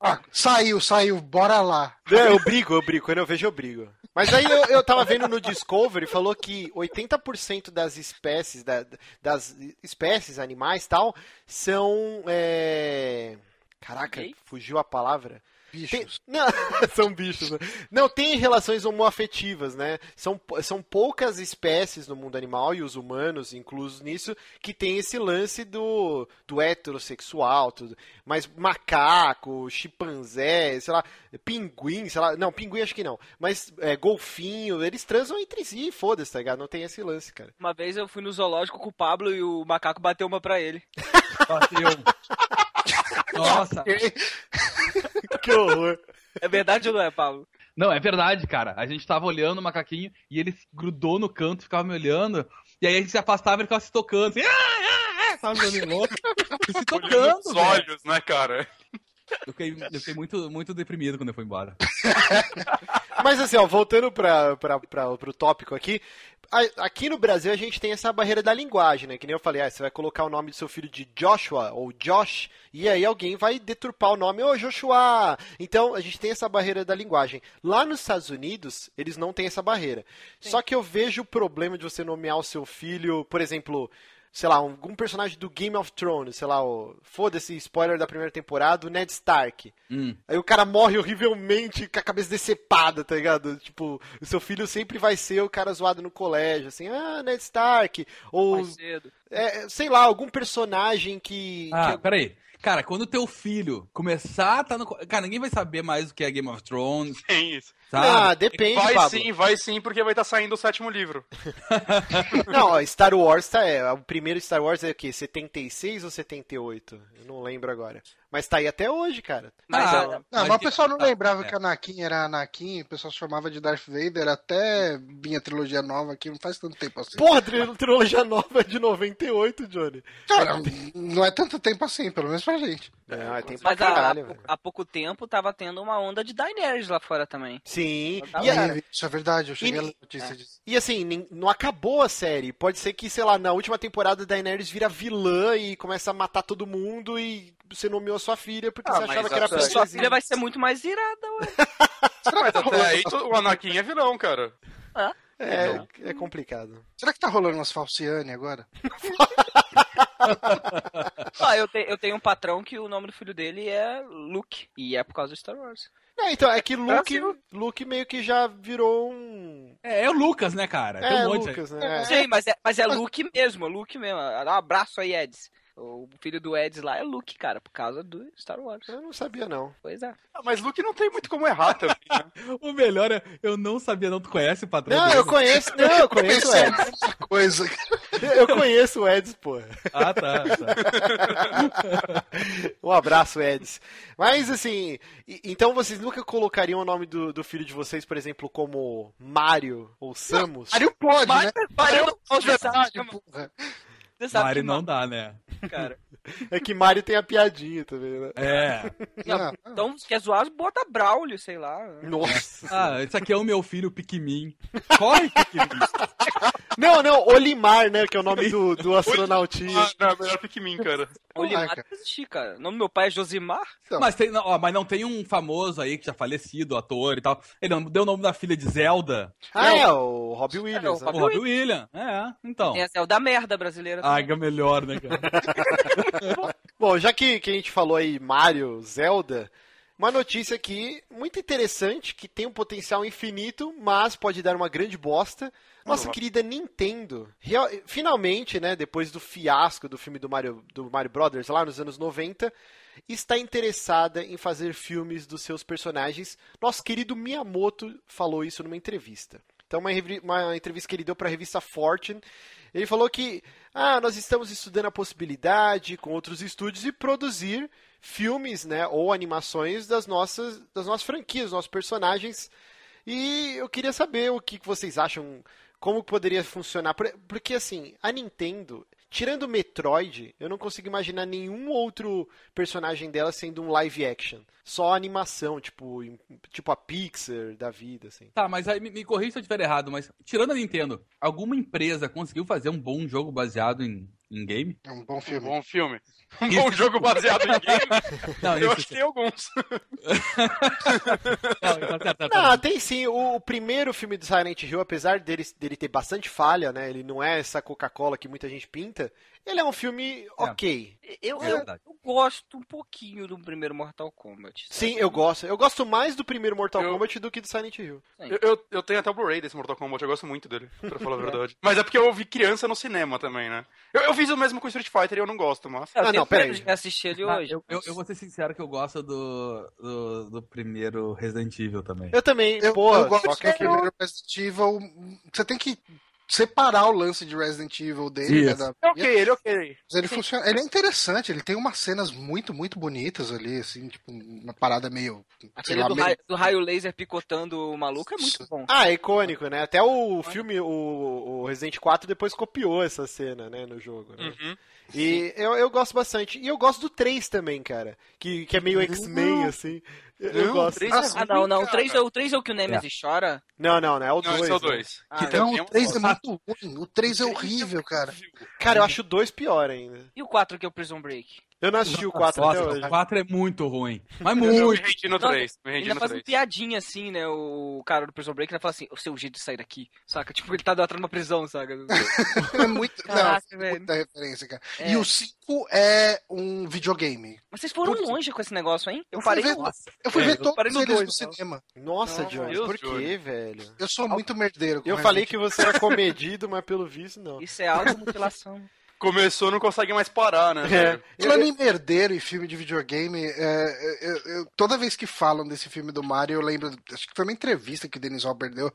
ah, saiu, saiu, bora lá. É, eu brigo, eu brigo. Quando eu vejo, eu brigo. Mas aí eu, eu tava vendo no Discovery, falou que 80% das espécies, da- das espécies animais tal, são. é, Caraca, fugiu a palavra. Tem- Bichos. Não, são bichos. Né? Não, tem relações homoafetivas, né? São, são poucas espécies no mundo animal, e os humanos inclusos nisso, que tem esse lance do, do heterossexual, tudo. Mas macaco, chimpanzé, sei lá, pinguim, sei lá. Não, pinguim acho que não. Mas é, golfinho, eles transam entre si, foda-se, tá ligado? Não tem esse lance, cara. Uma vez eu fui no zoológico com o Pablo e o macaco bateu uma pra ele. Bateu. Nossa. Que horror. É verdade ou não é, Pablo? Não, é verdade, cara. A gente tava olhando o macaquinho e ele se grudou no canto, ficava me olhando. E aí a gente se afastava e ele ficava se tocando. Assim, ah, ah, ah, sabe, olhando louco. E se tocando, velho. olhos, né, cara? Eu fiquei, eu fiquei muito, muito deprimido quando eu fui embora. Mas assim, ó, voltando pra, pro tópico aqui, aqui no Brasil a gente tem essa barreira da linguagem, né? Que nem eu falei, ah, você vai colocar o nome do seu filho de Joshua ou Josh, e aí alguém vai deturpar o nome, ô Joshua! Então a gente tem essa barreira da linguagem. Lá nos Estados Unidos, eles não têm essa barreira. Só que eu vejo o problema de você nomear o seu filho, por exemplo. Sei lá, algum personagem do Game of Thrones, sei lá, o. Foda-se, spoiler da primeira temporada, o Ned Stark. Hum. Aí o cara morre horrivelmente com a cabeça decepada, tá ligado? Tipo, o seu filho sempre vai ser o cara zoado no colégio, assim, ah, Ned Stark. Ou, Mais cedo. é, sei lá, algum personagem que. Ah, que- peraí. Cara, quando teu filho começar a tá no. Cara, ninguém vai saber mais o que é Game of Thrones, Tem isso. Sabe? Ah, depende, vai Pablo. sim, vai sim, porque vai estar saindo o sétimo livro. Não, ó, Star Wars tá. É, o primeiro Star Wars é o quê? 76 ou 78? Eu não lembro agora. Mas tá aí até hoje, cara. Mas, Ah, ah, Não, mas, Mas o pessoal não tá, lembrava é. que Anakin era Anakin, o pessoal chamava de Darth Vader até vinha a trilogia nova aqui, não faz tanto tempo assim. Porra, trilogia nova é de 98, Johnny. Cara, não é tanto tempo assim, pelo menos pra gente. É, tem pra mas há, caralho, velho. há pouco tempo tava tendo uma onda de Daenerys lá fora também. Sim. Tá E, a- cara. Isso é verdade, eu cheguei E- a ler notícia disso. E assim, não acabou a série. Pode ser que, sei lá, na última temporada Daenerys vira vilã e começa a matar todo mundo e você nomeou sua filha porque Ah, você achava que a era sua- Sua filha vai ser muito mais irada, ué. Mas até aí to- o Anakin é vilão, cara. É, é complicado. Será que tá rolando umas falciane agora? Ah, eu, te- eu tenho um patrão que o nome do filho dele é Luke. E é por causa do Star Wars. É, então, é que Luke, Luke meio que já virou um. É, é o Lucas, né, cara? Tem É, um monte Lucas, né? É. Sim, mas é, mas é Luke mesmo, é Luke mesmo. Dá um abraço aí, Eds. O filho do Eds lá é Luke, cara, por causa do Star Wars. Eu não sabia, não. Pois é. Ah, mas Luke não tem muito como errar também, né? O melhor é, eu não sabia, não. Tu conhece o patrão Não, dele? eu conheço. Não, eu conheço o Eds. mesma coisa. Eu conheço o Eds, pô. Ah, tá. tá. Um abraço, Eds. Mas assim, então vocês nunca colocariam o nome do, do filho de vocês, por exemplo, como Mario ou Samus? Mario pode, né? Mario, Verdade, porra. você sabe Mario não dá, né? Cara. É que Mario tem a piadinha também, né? É. Não, Então, se quer zoar, bota Braulio, sei lá. Nossa. Ah, esse aqui é o meu filho Pikmin. Corre, Pikmin. Não, não, Olimar, né? Que é o nome do, do astronautinha. Ah, não, melhor Pikmin, cara. Olimar cara. existia, cara. O nome do meu pai é Josimar. Então. Mas, tem, ó, mas não tem um famoso aí que já falecido, ator e tal. Ele não deu o nome da filha de Zelda. Ah, é, o Robbie Williams. É, o né? O Robbie Williams. É, então. É o da merda brasileira. Ai, que é melhor, né, cara? Bom, já que, que a gente falou aí Mario, Zelda, uma notícia aqui muito interessante, que tem um potencial infinito, mas pode dar uma grande bosta. Nossa querida Nintendo, real- finalmente, né, depois do fiasco do filme do Mario, do Mario Brothers lá nos anos 90, está interessada em fazer filmes dos seus personagens. Nosso querido Miyamoto falou isso numa entrevista. Então, uma, uma entrevista que ele deu para a revista Fortune, ele falou que ah, nós estamos estudando a possibilidade com outros estúdios de produzir filmes, né, ou animações das nossas, das nossas franquias, dos nossos personagens. E eu queria saber o que vocês acham, como poderia funcionar, Por- porque assim, a Nintendo, tirando Metroid, eu não consigo imaginar nenhum outro personagem dela sendo um live action, só animação, tipo, tipo a Pixar da vida, assim. Tá, mas aí me, me corrija se eu estiver errado, mas tirando a Nintendo, alguma empresa conseguiu fazer um bom jogo baseado em, em game? É um bom Um filme. bom filme. Um bom jogo baseado em game. Não, Eu acho que tem alguns. não, então, tá, tá, tá. Não, tem sim. O, o primeiro filme do Silent Hill, apesar dele, dele ter bastante falha, né? Ele não é essa Coca-Cola que muita gente pinta. Ele é um filme ok. Eu, É eu, eu gosto um pouquinho do primeiro Mortal Kombat. Sim, eu gosto. Eu gosto mais do primeiro Mortal Eu- Kombat do que do Silent Hill. Eu, eu, eu tenho até o Blu-ray desse Mortal Kombat, eu gosto muito dele, pra falar a verdade. Mas é porque eu vi criança no cinema também, né? Eu, eu fiz o mesmo com Street Fighter e eu não gosto, mas. Eu Ah, não, pera medo aí. de assistir ele Ah, hoje. eu, eu, eu vou ser sincero que eu gosto do, do, do primeiro Resident Evil também. Eu também, Eu, porra, eu gosto só do primeiro Resident Evil. Você tem que separar o lance de Resident Evil dele, né, da- É ok, ele é ok. Mas ele funciona. Ele é interessante, ele tem umas cenas muito, muito bonitas ali, assim, tipo, uma parada meio. sei Aquele lá, do, meio- raio, do raio laser picotando o maluco é muito bom. Ah, é icônico, né? Até o filme, o, o Resident 4 depois copiou essa cena, né, no jogo. Né? Uhum. E eu, eu gosto bastante. E eu gosto do 3 também, cara. Que, que é meio X-Men, assim. Eu, Não, gosto. o 3 Nossa, é Ah, não, não. O cara. 3 é o, 3 é o que o Nemesis chora. Não, não, não. É o Não, 2. esse é o né? 2. Ah, que é. também Não, um o 3 é muito ruim. O 3 é horrível, cara. Cara, eu acho o 2 pior ainda. E o 4 que é o Prison Break? Eu não assisti o 4 até Nossa, hoje. o 4 é muito ruim. Mas Eu me muito. rendi no Não, 3. Me rendi Ainda no faz um 3. piadinha assim, né? O cara do Prison Break, ele fala assim, o seu jeito de sair daqui, saca? Tipo, ele tá atrás de uma prisão, saca? É muito. Caraca, não, velho. muita referência, cara. É. E o 5 é um videogame. Mas vocês foram Putz. longe com esse negócio, hein? Eu parei ver- no... Eu fui É, ver todos parei no eles dois, no cinema. Nossa, Deus, por quê, Johnny. velho? Eu sou muito merdeiro. com Eu falei que você era comedido, mas pelo visto não. Isso é automutilação. Começou, não consegue mais parar, né? É. Falando em merdeiro e filme de videogame, é, eu- eu- toda vez que falam desse filme do Mario, eu lembro, acho que foi uma entrevista que o Dennis Hopper deu,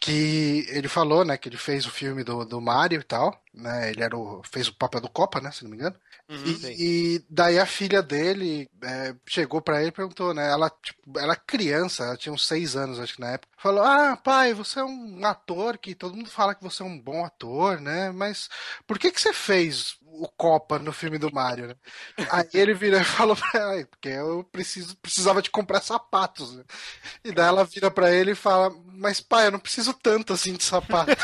que ele falou, né, que ele fez o filme do, do Mario e tal, né, ele era o, fez o papel do Copa, né, se não me engano, Uhum. e, e daí a filha dele é, chegou pra ele e perguntou, né, ela, tipo, ela criança, ela tinha uns seis anos, acho que na época, falou, ah, pai, você é um ator que todo mundo fala que você é um bom ator, né, mas por que que você fez o Copa no filme do Mario, né? Aí ele virou e falou pra ela, porque eu preciso, precisava de comprar sapatos, né? E daí ela vira pra ele e fala, mas pai, eu não preciso tanto assim de sapato.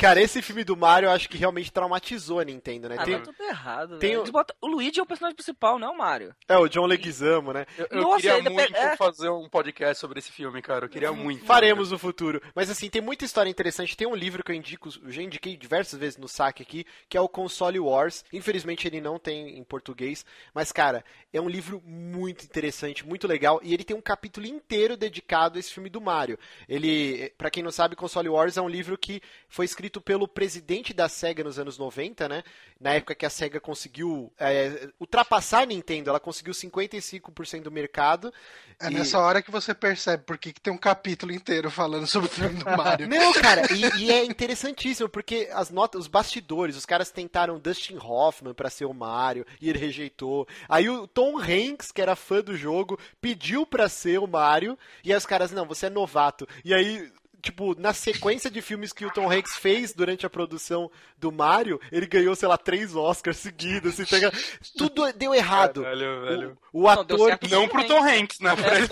Cara, esse filme do Mario eu acho que realmente traumatizou a Nintendo, né? Ah, Tem- tá tudo errado, tem velho. o- Eles botam- O Luigi é o personagem principal, não é o Mario. É, o John Leguizamo, né? Eu, eu Nossa, queria muito é. fazer um podcast sobre esse filme, cara. Eu queria muito. Faremos no futuro. Mas assim, tem muita história interessante. Tem um livro que eu indico, eu já indiquei diversas vezes no saque aqui, que é o Console Wars. Infelizmente ele não tem em português, mas cara, é um livro muito interessante, muito legal e ele tem um capítulo inteiro dedicado a esse filme do Mario. Ele, pra quem não sabe, Console Wars é um livro que foi escrito pelo presidente da Sega nos anos 90, né? Na época que a Sega conseguiu é, ultrapassar a Nintendo, ela conseguiu 55% do mercado. É E- nessa hora que você percebe por que, tem um capítulo inteiro falando sobre o filme do Mario. Não, cara, e, e é interessantíssimo, porque as notas, os bastidores, os caras tentaram Dustin Hoffman pra ser o Mario, e ele rejeitou. Aí o Tom Hanks, que era fã do jogo, pediu pra ser o Mario, e aí os caras, não, você é novato. E aí tipo, na sequência de filmes que o Tom Hanks fez durante a produção do Mario, ele ganhou, sei lá, três Oscars seguidos, assim, tá Tudo deu errado. Velho, velho. O, o ator... Não pro Tom Hanks, né? Pra ele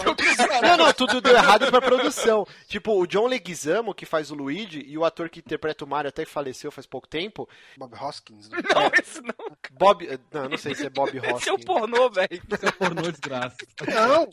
Não, não, tudo deu errado pra produção. Tipo, o John Leguizamo, que faz o Luigi, e o ator que interpreta o Mario até faleceu faz pouco tempo. Bob Hoskins, né? Não, esse não. Bob... Não, não sei se é Bob Hoskins. Esse é o pornô, velho. Isso é pornô desgraça. Não!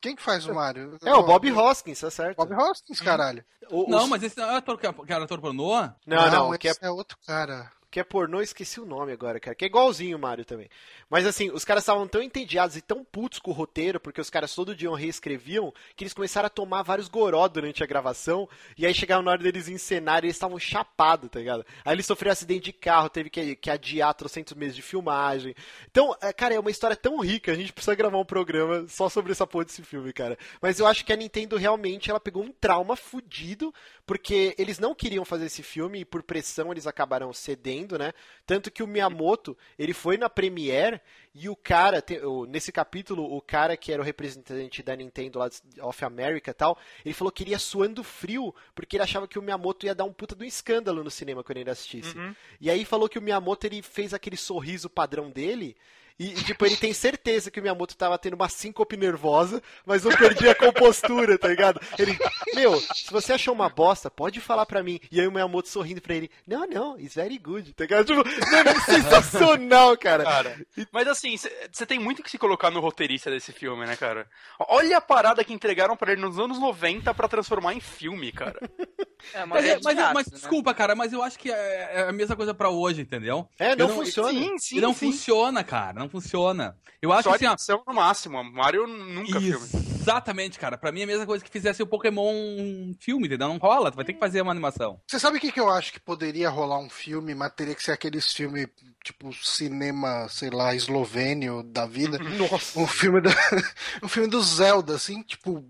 Quem que faz o Mario? É, o Bob Hoskins, tá certo. Bob Hoskins, caralho. O- Não, os- mas esse não é ator que é, que era ator pornô? Não, não, que é esse é outro cara. Que é pornô, esqueci o nome agora, cara. Que é igualzinho o Mario também. Mas assim, os caras estavam tão entediados e tão putos com o roteiro, porque os caras todo dia reescreviam, que eles começaram a tomar vários goró durante a gravação, e aí chegava na hora deles encenar e eles estavam chapados, tá ligado? Aí eles sofreram acidente de carro, teve que, que adiar trocentos meses de filmagem. Então, é, cara, é uma história tão rica, a gente precisa gravar um programa só sobre essa porra desse filme, cara. Mas eu acho que a Nintendo realmente, ela pegou um trauma fudido, porque eles não queriam fazer esse filme e por pressão eles acabaram cedendo, né? Tanto que o Miyamoto, ele foi na Premiere e o cara, nesse capítulo, o cara que era o representante da Nintendo lá of America e tal, ele falou que ele ia suando frio, porque ele achava que o Miyamoto ia dar um puta do escândalo no cinema quando ele assistisse. E aí falou que o Miyamoto, ele fez aquele sorriso padrão dele, e, e, tipo, ele tem certeza que o Miyamoto tava tendo uma síncope nervosa, mas não perdia a compostura, tá ligado? Ele, meu, se você achou uma bosta, pode falar pra mim. E aí o Miyamoto sorrindo pra ele, não, não, it's very good, tá ligado? Tipo, mano, é sensacional, cara. Cara, mas assim, você tem muito que se colocar no roteirista desse filme, né, cara? Olha a parada que entregaram pra ele nos anos 90 pra transformar em filme, cara. É, Mas, é mas, teatro, mas né? desculpa, cara, mas eu acho que é, é a mesma coisa pra hoje, entendeu? É, não, Eu funciona. Sim, sim, e não sim. funciona, cara, não funciona. Eu acho Só assim, ó, animação no máximo. Mario nunca filme. Exatamente, cara. Pra mim é a mesma coisa que fizesse o Pokémon um filme, entendeu? Não rola, tu vai ter que fazer uma animação. Você sabe o que, que eu acho que poderia rolar um filme, mas teria que ser aqueles filmes, tipo, cinema, sei lá, eslovênio da vida. Nossa. Um filme da, um filme do Zelda, assim, tipo.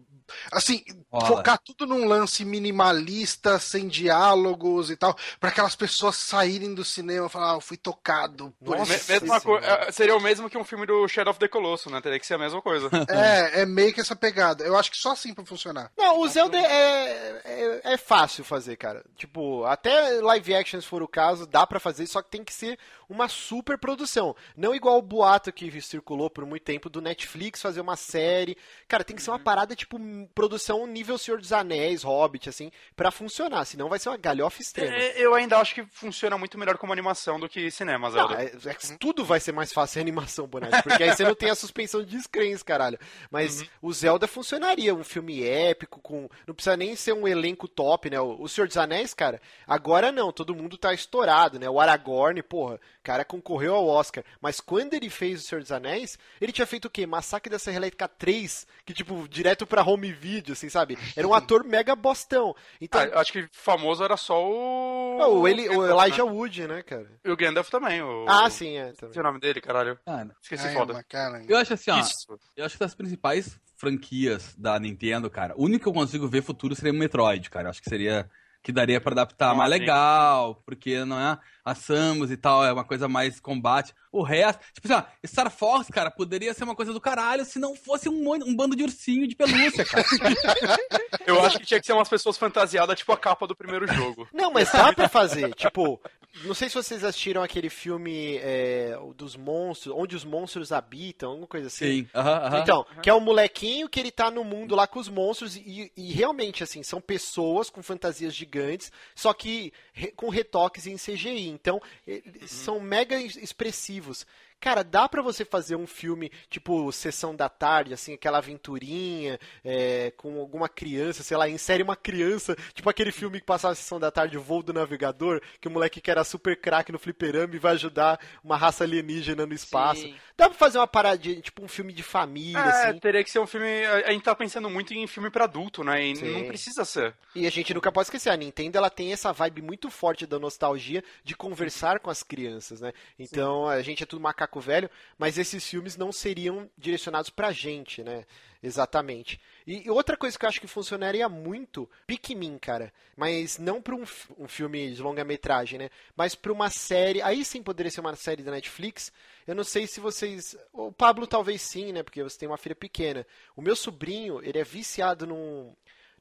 Assim, Rola. focar tudo num lance minimalista, sem diálogos e tal, pra aquelas pessoas saírem do cinema e falar, ah, eu fui tocado por Nossa. co- é, seria o mesmo que um filme do Shadow of the Colossus, né? Teria que ser a mesma coisa. É, é meio que essa pegada. Eu acho que só assim pra funcionar. Não, o Zelda é, é, é fácil fazer, cara. Tipo, até live action, se for o caso, dá pra fazer, só que tem que ser uma super produção. Não igual o boato que circulou por muito tempo do Netflix fazer uma série. Cara, tem que ser uma parada, tipo, produção nível Senhor dos Anéis, Hobbit, assim, pra funcionar. Senão vai ser uma galhofa extrema. É, Eu ainda acho que funciona muito melhor como animação do que cinema, Não, Zelda. é- é tudo vai ser mais fácil em animação, Bonatti, porque aí você não tem a suspensão de descrença, caralho. Mas o Zelda funcionaria, um filme épico, com. Não precisa nem ser um elenco top, né? O Senhor dos Anéis, cara, agora não, todo mundo tá estourado, né? O Aragorn, porra, o cara concorreu ao Oscar. Mas quando ele fez o Senhor dos Anéis, ele tinha feito o quê? Massacre da Serra Elétrica 3, que, tipo, direto pra home video, assim, sabe? Era um ator mega bostão. Então. Ah, acho que famoso era só o. o, ele, o Gandalf, Elijah né? Wood, né, cara? E o Gandalf também. O... Ah, sim, é. Também. Esqueci o nome dele, caralho. Cara, Esqueci Ai, foda. uma cara. eu acho assim, ó. Isso. Eu acho que das principais franquias da Nintendo, cara, o único que eu consigo ver futuro seria o Metroid, cara. Eu acho que seria. Que daria pra adaptar Ah, mais sim. legal, porque não é a Samus e tal, é uma coisa mais combate. O resto, tipo assim, ó, Star Fox, cara, poderia ser uma coisa do caralho se não fosse um, um bando de ursinho de pelúcia, cara. Eu acho que tinha que ser umas pessoas fantasiadas, tipo a capa do primeiro jogo. Não, mas dá pra fazer. Tipo, não sei se vocês assistiram aquele filme é, dos monstros, onde os monstros habitam, alguma coisa assim. Sim, aham, aham. Então, que é um molequinho que ele tá no mundo lá com os monstros e, e realmente, assim, são pessoas com fantasias gigantes, só que re- com retoques em CGI. Então, eles são mega es- expressivos. Cara, dá pra você fazer um filme tipo Sessão da Tarde, assim, aquela aventurinha é, com alguma criança, sei lá, insere uma criança, tipo aquele filme que passava Sessão da Tarde, O Voo do Navegador, que o moleque que era super craque no fliperama e vai ajudar uma raça alienígena no espaço. Sim. Dá pra fazer uma paradinha, tipo um filme de família, É, assim. teria que ser um filme. A gente tá pensando muito em filme pra adulto, né? E Sim. não precisa ser. E a gente nunca pode esquecer, a Nintendo ela tem essa vibe muito forte da nostalgia de conversar com as crianças, né? Então a gente é tudo macaco velho, mas esses filmes não seriam direcionados pra gente, né? Exatamente. E outra coisa que eu acho que funcionaria muito, Pikmin, cara, mas não pra um, um filme de longa-metragem, né? Mas pra uma série, aí sim poderia ser uma série da Netflix. Eu não sei se vocês, o Pablo talvez sim, né? Porque você tem uma filha pequena. O meu sobrinho, ele é viciado num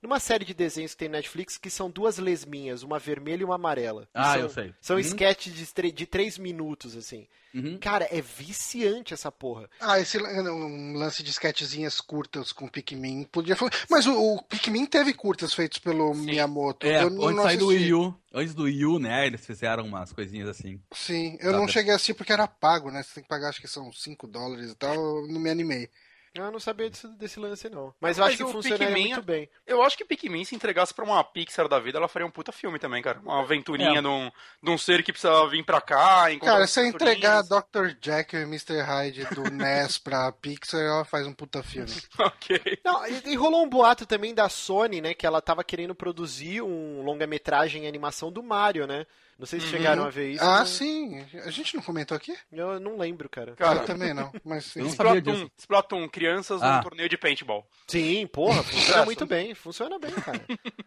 numa série de desenhos que tem na Netflix que são duas lesminhas, uma vermelha e uma amarela. Ah, são, eu sei. São Uhum. sketches de, de três minutos, assim. Uhum. Cara, é viciante essa porra. Ah, esse lan- um lance de sketchzinhas curtas com Pikmin podia falar. Mas o, o Pikmin teve curtas feitos pelo Miyamoto. É, eu antes não, sair do. Wii U. Antes do Wii U, né? Eles fizeram umas coisinhas assim. Sim, eu não pra- cheguei a assistir porque era pago, né? Você tem que pagar, acho que são 5 dólares e tal. Eu não me animei. Eu não sabia desse, desse lance, não. Mas eu Mas acho que o funcionaria Pikmin- muito bem. Eu acho que Pikmin, se entregasse pra uma Pixar da vida, ela faria um puta filme também, cara. Uma aventurinha É. de, um, de um ser que precisa vir pra cá. encontrar Cara, se eu entregar. Dr. Jekyll e Mr. Hyde do NES pra Pixar, ela faz um puta filme. ok. Não, e, e rolou um boato também da Sony, né? Que ela tava querendo produzir um longa-metragem em animação do Mario, né? Não sei se Uhum. chegaram a ver isso. ah, não- sim. A gente não comentou aqui? Eu não lembro, cara. Cara, eu também não. Mas sim. Eu não Splatoon. Splatoon, crianças Ah. num torneio de paintball. Sim, porra, funciona muito bem. Funciona bem, cara.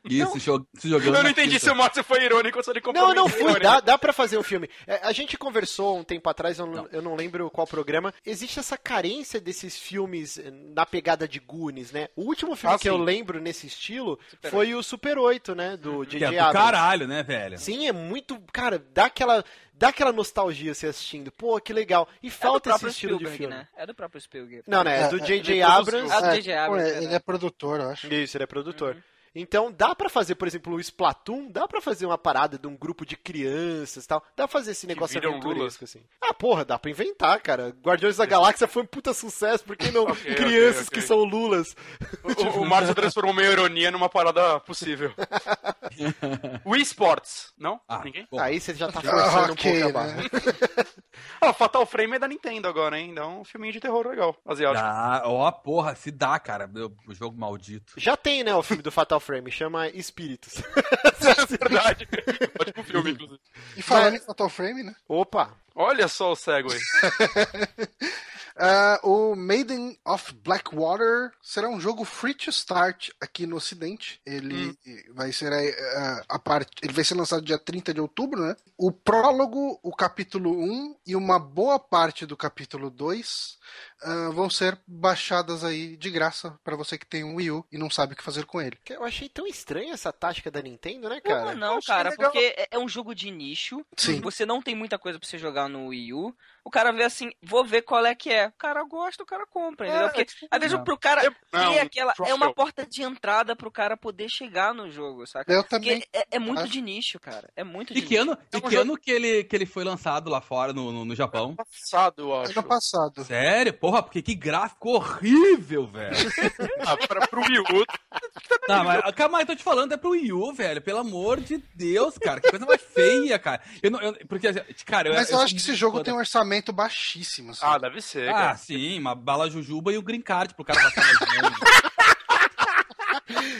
Isso, jo- se jogando. Eu não entendi pista. se o Márcio foi irônico ou se ele Não, comprometeu. não fui. Dá, dá pra fazer um filme. É, a gente conversou um tempo atrás, eu não, eu não lembro qual programa. Existe essa carência desses filmes eh, na pegada de Goonies, né? O último filme Ah, que eu sim. lembro nesse estilo foi o Super 8, né? Do Que é Abrams. caralho, né, velho? Sim, é muito. Cara, dá aquela, dá aquela nostalgia você assistindo. Pô, que legal. E É falta esse próprio estilo de Spielberg, filme. né? É do próprio Spielberg. Não, né? É É, do é, J.J. ele Abrams. Ah, do É, J.J. Abrams, ele é produtor, eu acho. Isso, ele é produtor. Então dá pra fazer, por exemplo, o Splatoon, dá pra fazer uma parada de um grupo de crianças e tal. Dá pra fazer esse negócio aventuresco, assim. Ah, porra, dá pra inventar, cara. Guardiões da Galáxia foi um puta sucesso, por que não Ok, crianças ok, ok. que são lulas? O, o Márcio transformou meio ironia numa parada possível. Wii Sports, não? Ah, Ninguém? bom. Aí você já tá forçando ok, um pouco a né? barra. Ah, Fatal Frame é da Nintendo agora, hein? Dá um filminho de terror legal, asiático. Ah, ó, porra, se dá, cara. meu- O jogo maldito. Já tem, né, o filme do Fatal Frame, chama Espíritos. É verdade. Ótimo filme, inclusive. E falando em Fatal Frame, né? Opa, Olha só o Segway. Ah, o Maiden of Blackwater será um jogo free to start aqui no Ocidente. Ele vai ser a, a parte, ele vai ser lançado dia 30 de outubro, né? O prólogo, o capítulo 1 e uma boa parte do capítulo 2 ah, vão ser baixadas aí de graça para você que tem um Wii U e não sabe o que fazer com ele. eu achei tão estranha essa tática da Nintendo, né, cara? não, achei cara? legal. Porque é- é um jogo de nicho. Sim. Você não tem muita coisa pra você jogar no Wii U. O cara vê assim, vou ver qual é que é. O cara gosta, o cara compra, entendeu? É, Porque tipo, às vezes não. pro cara Eu- não, ter aquela. É uma porta de entrada pro cara poder chegar no jogo, saca? Eu também. Porque é, é muito de nicho, cara. É muito de que nicho. ano, É e um que, jogo- ano que, ele, que ele foi lançado lá fora, no, no, no Japão? Passado, eu acho. Ano passado. Sério? Porra, porque que gráfico horrível, velho. Ah, pra, pro Wii U. Não, mas calma aí, tô te falando, é pro Wii U, velho. Pelo amor de Deus, cara. Que coisa mais feia, cara. Eu não, eu- porque, cara, eu, Mas eu sou acho que esse jogo fã tem um orçamento baixíssimo. assim. Ah, deve ser, Ah, cara. sim, uma bala jujuba e o green card pro cara passar.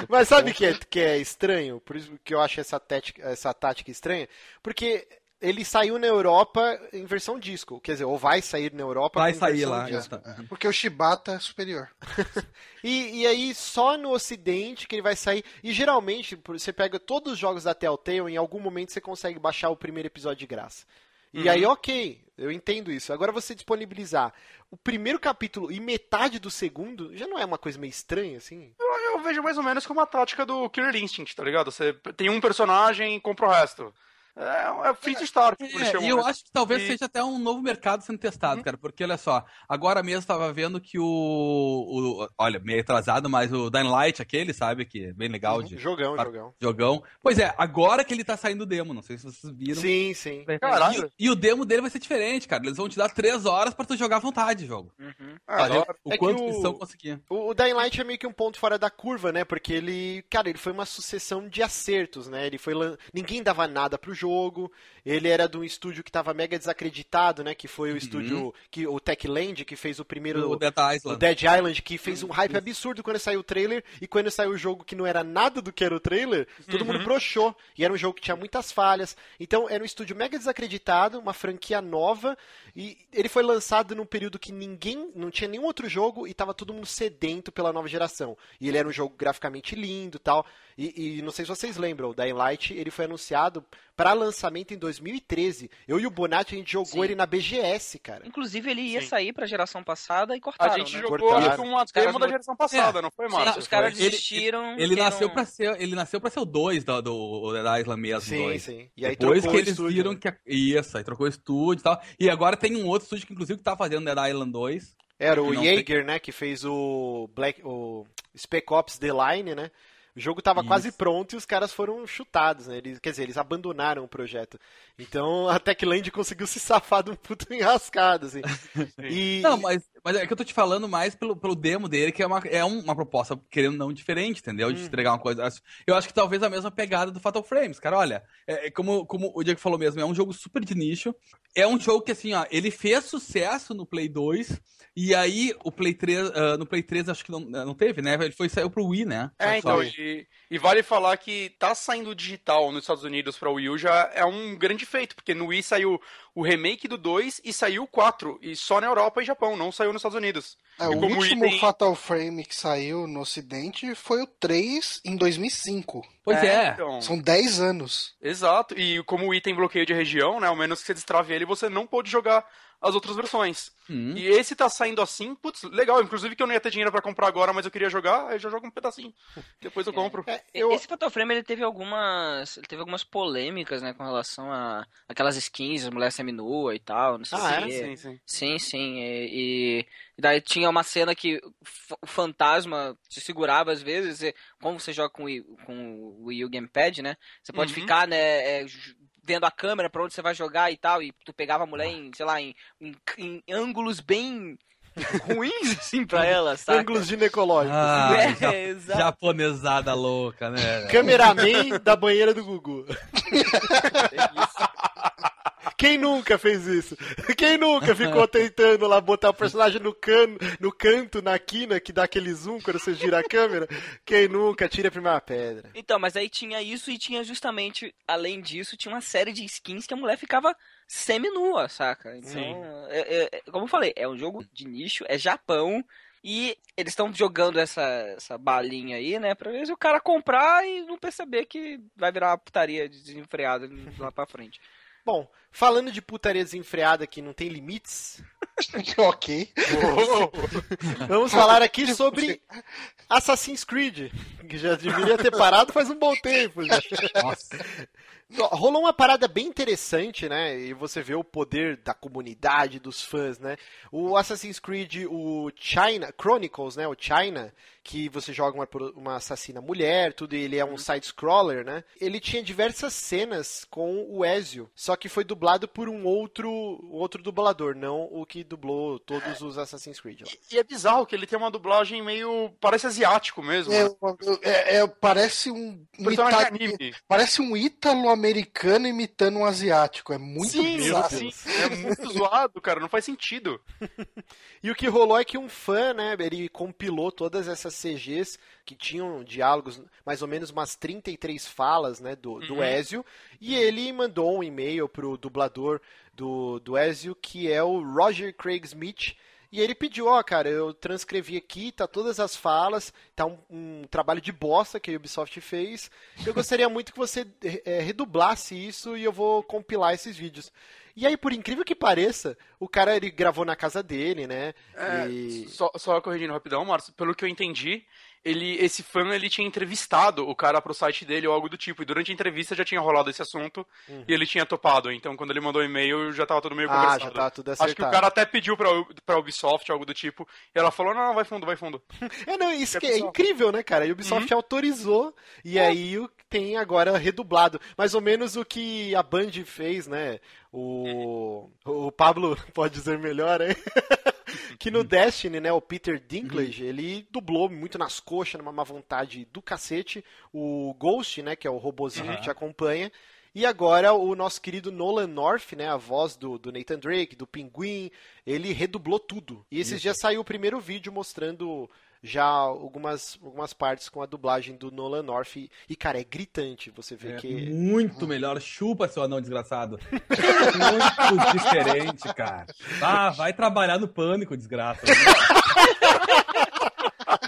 Mas sabe o que é, que é estranho? Por isso que eu acho essa tática, essa tática estranha? Porque ele saiu na Europa em versão disco. Quer dizer, ou vai sair na Europa Vai com sair lá. disco. essa- Porque o Shibata é superior. E, e aí, só no ocidente que ele vai sair. E geralmente, por- você pega todos os jogos da Telltale, em algum momento você consegue baixar o primeiro episódio de graça. E aí, ok, eu entendo isso. Agora você disponibilizar o primeiro capítulo e metade do segundo, já não é uma coisa meio estranha, assim? Eu vejo mais ou menos como a tática do Killer Instinct, tá ligado? Você tem um personagem e compra o resto. É, é start, como eles É, e eu né? acho que talvez E- seja até um novo mercado sendo testado, cara, porque olha só, agora mesmo tava vendo que o, o- olha, meio atrasado, mas o Dying Light, aquele, sabe, que é bem legal de Jogão, Para- jogão. jogão. Pois é, agora que ele tá saindo o demo, não sei se vocês viram. Sim, sim. Caralho. E, e o demo dele vai ser diferente, cara. Eles vão te dar três horas pra tu jogar à vontade o jogo. Uhum. Ah, Pra da hora. o É que quanto o- que estão conseguindo. O, o Dying Light é meio que um ponto fora da curva, né? Porque ele, cara, ele foi uma sucessão de acertos, né? Ele foi lan- ninguém dava nada pro jogo. Ele era de um estúdio que tava mega desacreditado, né? Que foi o estúdio que o Techland que fez o primeiro O Dead o Island. Dead Island, que fez um hype absurdo quando saiu o trailer, e quando saiu o jogo que não era nada do que era o trailer, todo mundo broxou. E era um jogo que tinha muitas falhas. Então era um estúdio mega desacreditado, uma franquia nova, e ele foi lançado num período que ninguém, não tinha nenhum outro jogo, e tava todo mundo sedento pela nova geração. E ele era um jogo graficamente lindo e tal. E, e não sei se vocês lembram, o Dying Light ele foi anunciado para lançamento em 2013. Eu e o Bonatti a gente jogou Sim. ele na BGS, cara. Inclusive, ele ia Sim. sair pra geração passada e A cortaram, gente né? jogou Cortaram. acho que uma demo da geração passada, não foi, Márcio? os caras Ele- desistiram. Ele quem nasceu não- pra ser, ele nasceu para ser o 2 do, do Dead Island mesmo, Sim, 2. sim. E aí Depois trocou que o eles estúdio, viram né? que a- isso, aí trocou o estúdio e tal. E agora tem um outro estúdio que inclusive tá fazendo Dead Island 2. Era o que não tem- Jaeger, né, que fez o Black, o Spec Ops The Line, né? O jogo tava Isso. quase pronto e os caras foram chutados, né? Eles, quer dizer, eles abandonaram o projeto. Então a Techland conseguiu se safar de um puto enrascado, assim. E, Não, mas, mas é que eu tô te falando mais pelo, pelo demo dele, que é uma, é um- uma proposta, querendo não, diferente, entendeu? De Hum. entregar uma coisa. Eu acho que talvez a mesma pegada do Fatal Frames, cara. Olha, é, é como, como o Diego falou mesmo, é um jogo super de nicho. É um jogo que, assim, ó, ele fez sucesso no Play 2, e aí o Play 3, ah, no Play 3 acho que não, não teve, né? Ele foi saiu pro Wii, né? É, então, e, e vale falar que tá saindo digital nos Estados Unidos pra Wii U já é um grande feito, porque no Wii saiu o remake do 2 e saiu o 4, e só na Europa e Japão, não saiu nos Estados Unidos. É, E o último item- Fatal Frame que saiu no ocidente foi o 3 em 2005. Pois é. Então, São 10 anos. exato, e como o item bloqueio de região, né, ao menos que você destrave ele, você não pode jogar as outras versões. Hum. E esse tá saindo assim, putz, legal, inclusive que eu não ia ter dinheiro pra comprar agora, mas eu queria jogar, aí eu já jogo um pedacinho. Depois eu compro. é, eu, Esse Fatal Frame ele teve algumas, ele teve algumas polêmicas, né, com relação a aquelas skins, a mulher seminua e tal, não sei Ah, se é? Sim, sim. Sim, sim. E, e daí tinha uma cena que o fa- o fantasma te segurava às vezes. e como você joga com, o Wii- com o Wii U Gamepad, né? Você pode Uhum. ficar, né, é, vendo a câmera pra onde você vai jogar e tal. E tu pegava a mulher em, sei lá, em, em, em ângulos bem ruins, assim, pra ela, sabe? ângulos ginecológicos. Ah, É, ja- exato. japonesada louca, né? Cameraman da banheira do Gugu. É isso. Quem nunca fez isso? Quem nunca ficou tentando lá botar o personagem no, cano, no canto, na quina, que dá aquele zoom quando você gira a câmera? Quem nunca tira a primeira pedra? Então, mas aí tinha isso e tinha justamente, além disso, tinha uma série de skins que a mulher ficava semi-nua, saca? Então, Sim. é- é- como eu falei, é um jogo de nicho, é Japão, e eles estão jogando essa, essa balinha aí, né, pra ver se o cara comprar e não perceber que vai virar uma putaria desenfreada lá pra frente. Bom, falando de putaria desenfreada que não tem limites, ok. vamos falar aqui sobre Assassin's Creed, que já deveria ter parado faz um bom tempo. Já. Nossa. Rolou uma parada bem interessante, né? E você vê o poder da comunidade, dos fãs, né? O Assassin's Creed, o China, Chronicles, né? O China, que você joga uma, uma assassina mulher, tudo, e ele é um side-scroller, né? Ele tinha diversas cenas com o Ezio, só que foi dublado por um outro, outro dublador, não o que dublou todos os Assassin's Creed. lá. E é bizarro que ele tem uma dublagem meio. parece asiático mesmo. É, né? é- é- parece um, um ita- anime. Parece um ítalo-americano imitando um asiático. É muito Sim, bizarro. sim. É muito zoado, cara. Não faz sentido. E o que rolou é que um fã, né, ele compilou todas essas CGs que tinham diálogos, mais ou menos umas 33 falas, né, do, do Uhum. Ezio, e ele mandou um e-mail pro dublador do, do Ezio, que é o Roger Craig Smith, e ele pediu, ó, cara, eu transcrevi aqui, tá todas as falas, tá um, um trabalho de bosta que a Ubisoft fez. Eu gostaria muito que você eh, redublasse isso e eu vou compilar esses vídeos. E aí, por incrível que pareça, o cara ele gravou na casa dele, né? É, E- só, só corrigindo rapidão, Márcio, pelo que eu entendi, ele, esse fã ele tinha entrevistado o cara pro site dele ou algo do tipo, e durante a entrevista já tinha rolado esse assunto e ele tinha topado. Então, quando ele mandou o e-mail, já tava tudo meio Uhum. Ah, conversado. já tá tudo Acho que o acertado. cara até pediu pra, pra Ubisoft, algo do tipo, e ela falou, não, não, vai fundo, vai fundo. É, não, isso é pessoal. incrível, né, cara? A Ubisoft autorizou e aí o- tem agora redublado. Mais ou menos o que a Band fez, né? O, o Pablo pode dizer melhor, hein? que no Destiny, né, o Peter Dinklage, ele dublou muito nas coxas, numa má vontade do cacete, o Ghost, né, que é o robozinho que te acompanha. E agora o nosso querido Nolan North, né, a voz do, do Nathan Drake, do Pinguim, ele redublou tudo. E esses dias saiu o primeiro vídeo mostrando já algumas, algumas partes com a dublagem do Nolan North. E, e, cara, é gritante você vê É que. muito melhor. Chupa, seu anão desgraçado. muito diferente, cara. Ah, vai trabalhar no pânico, desgraça.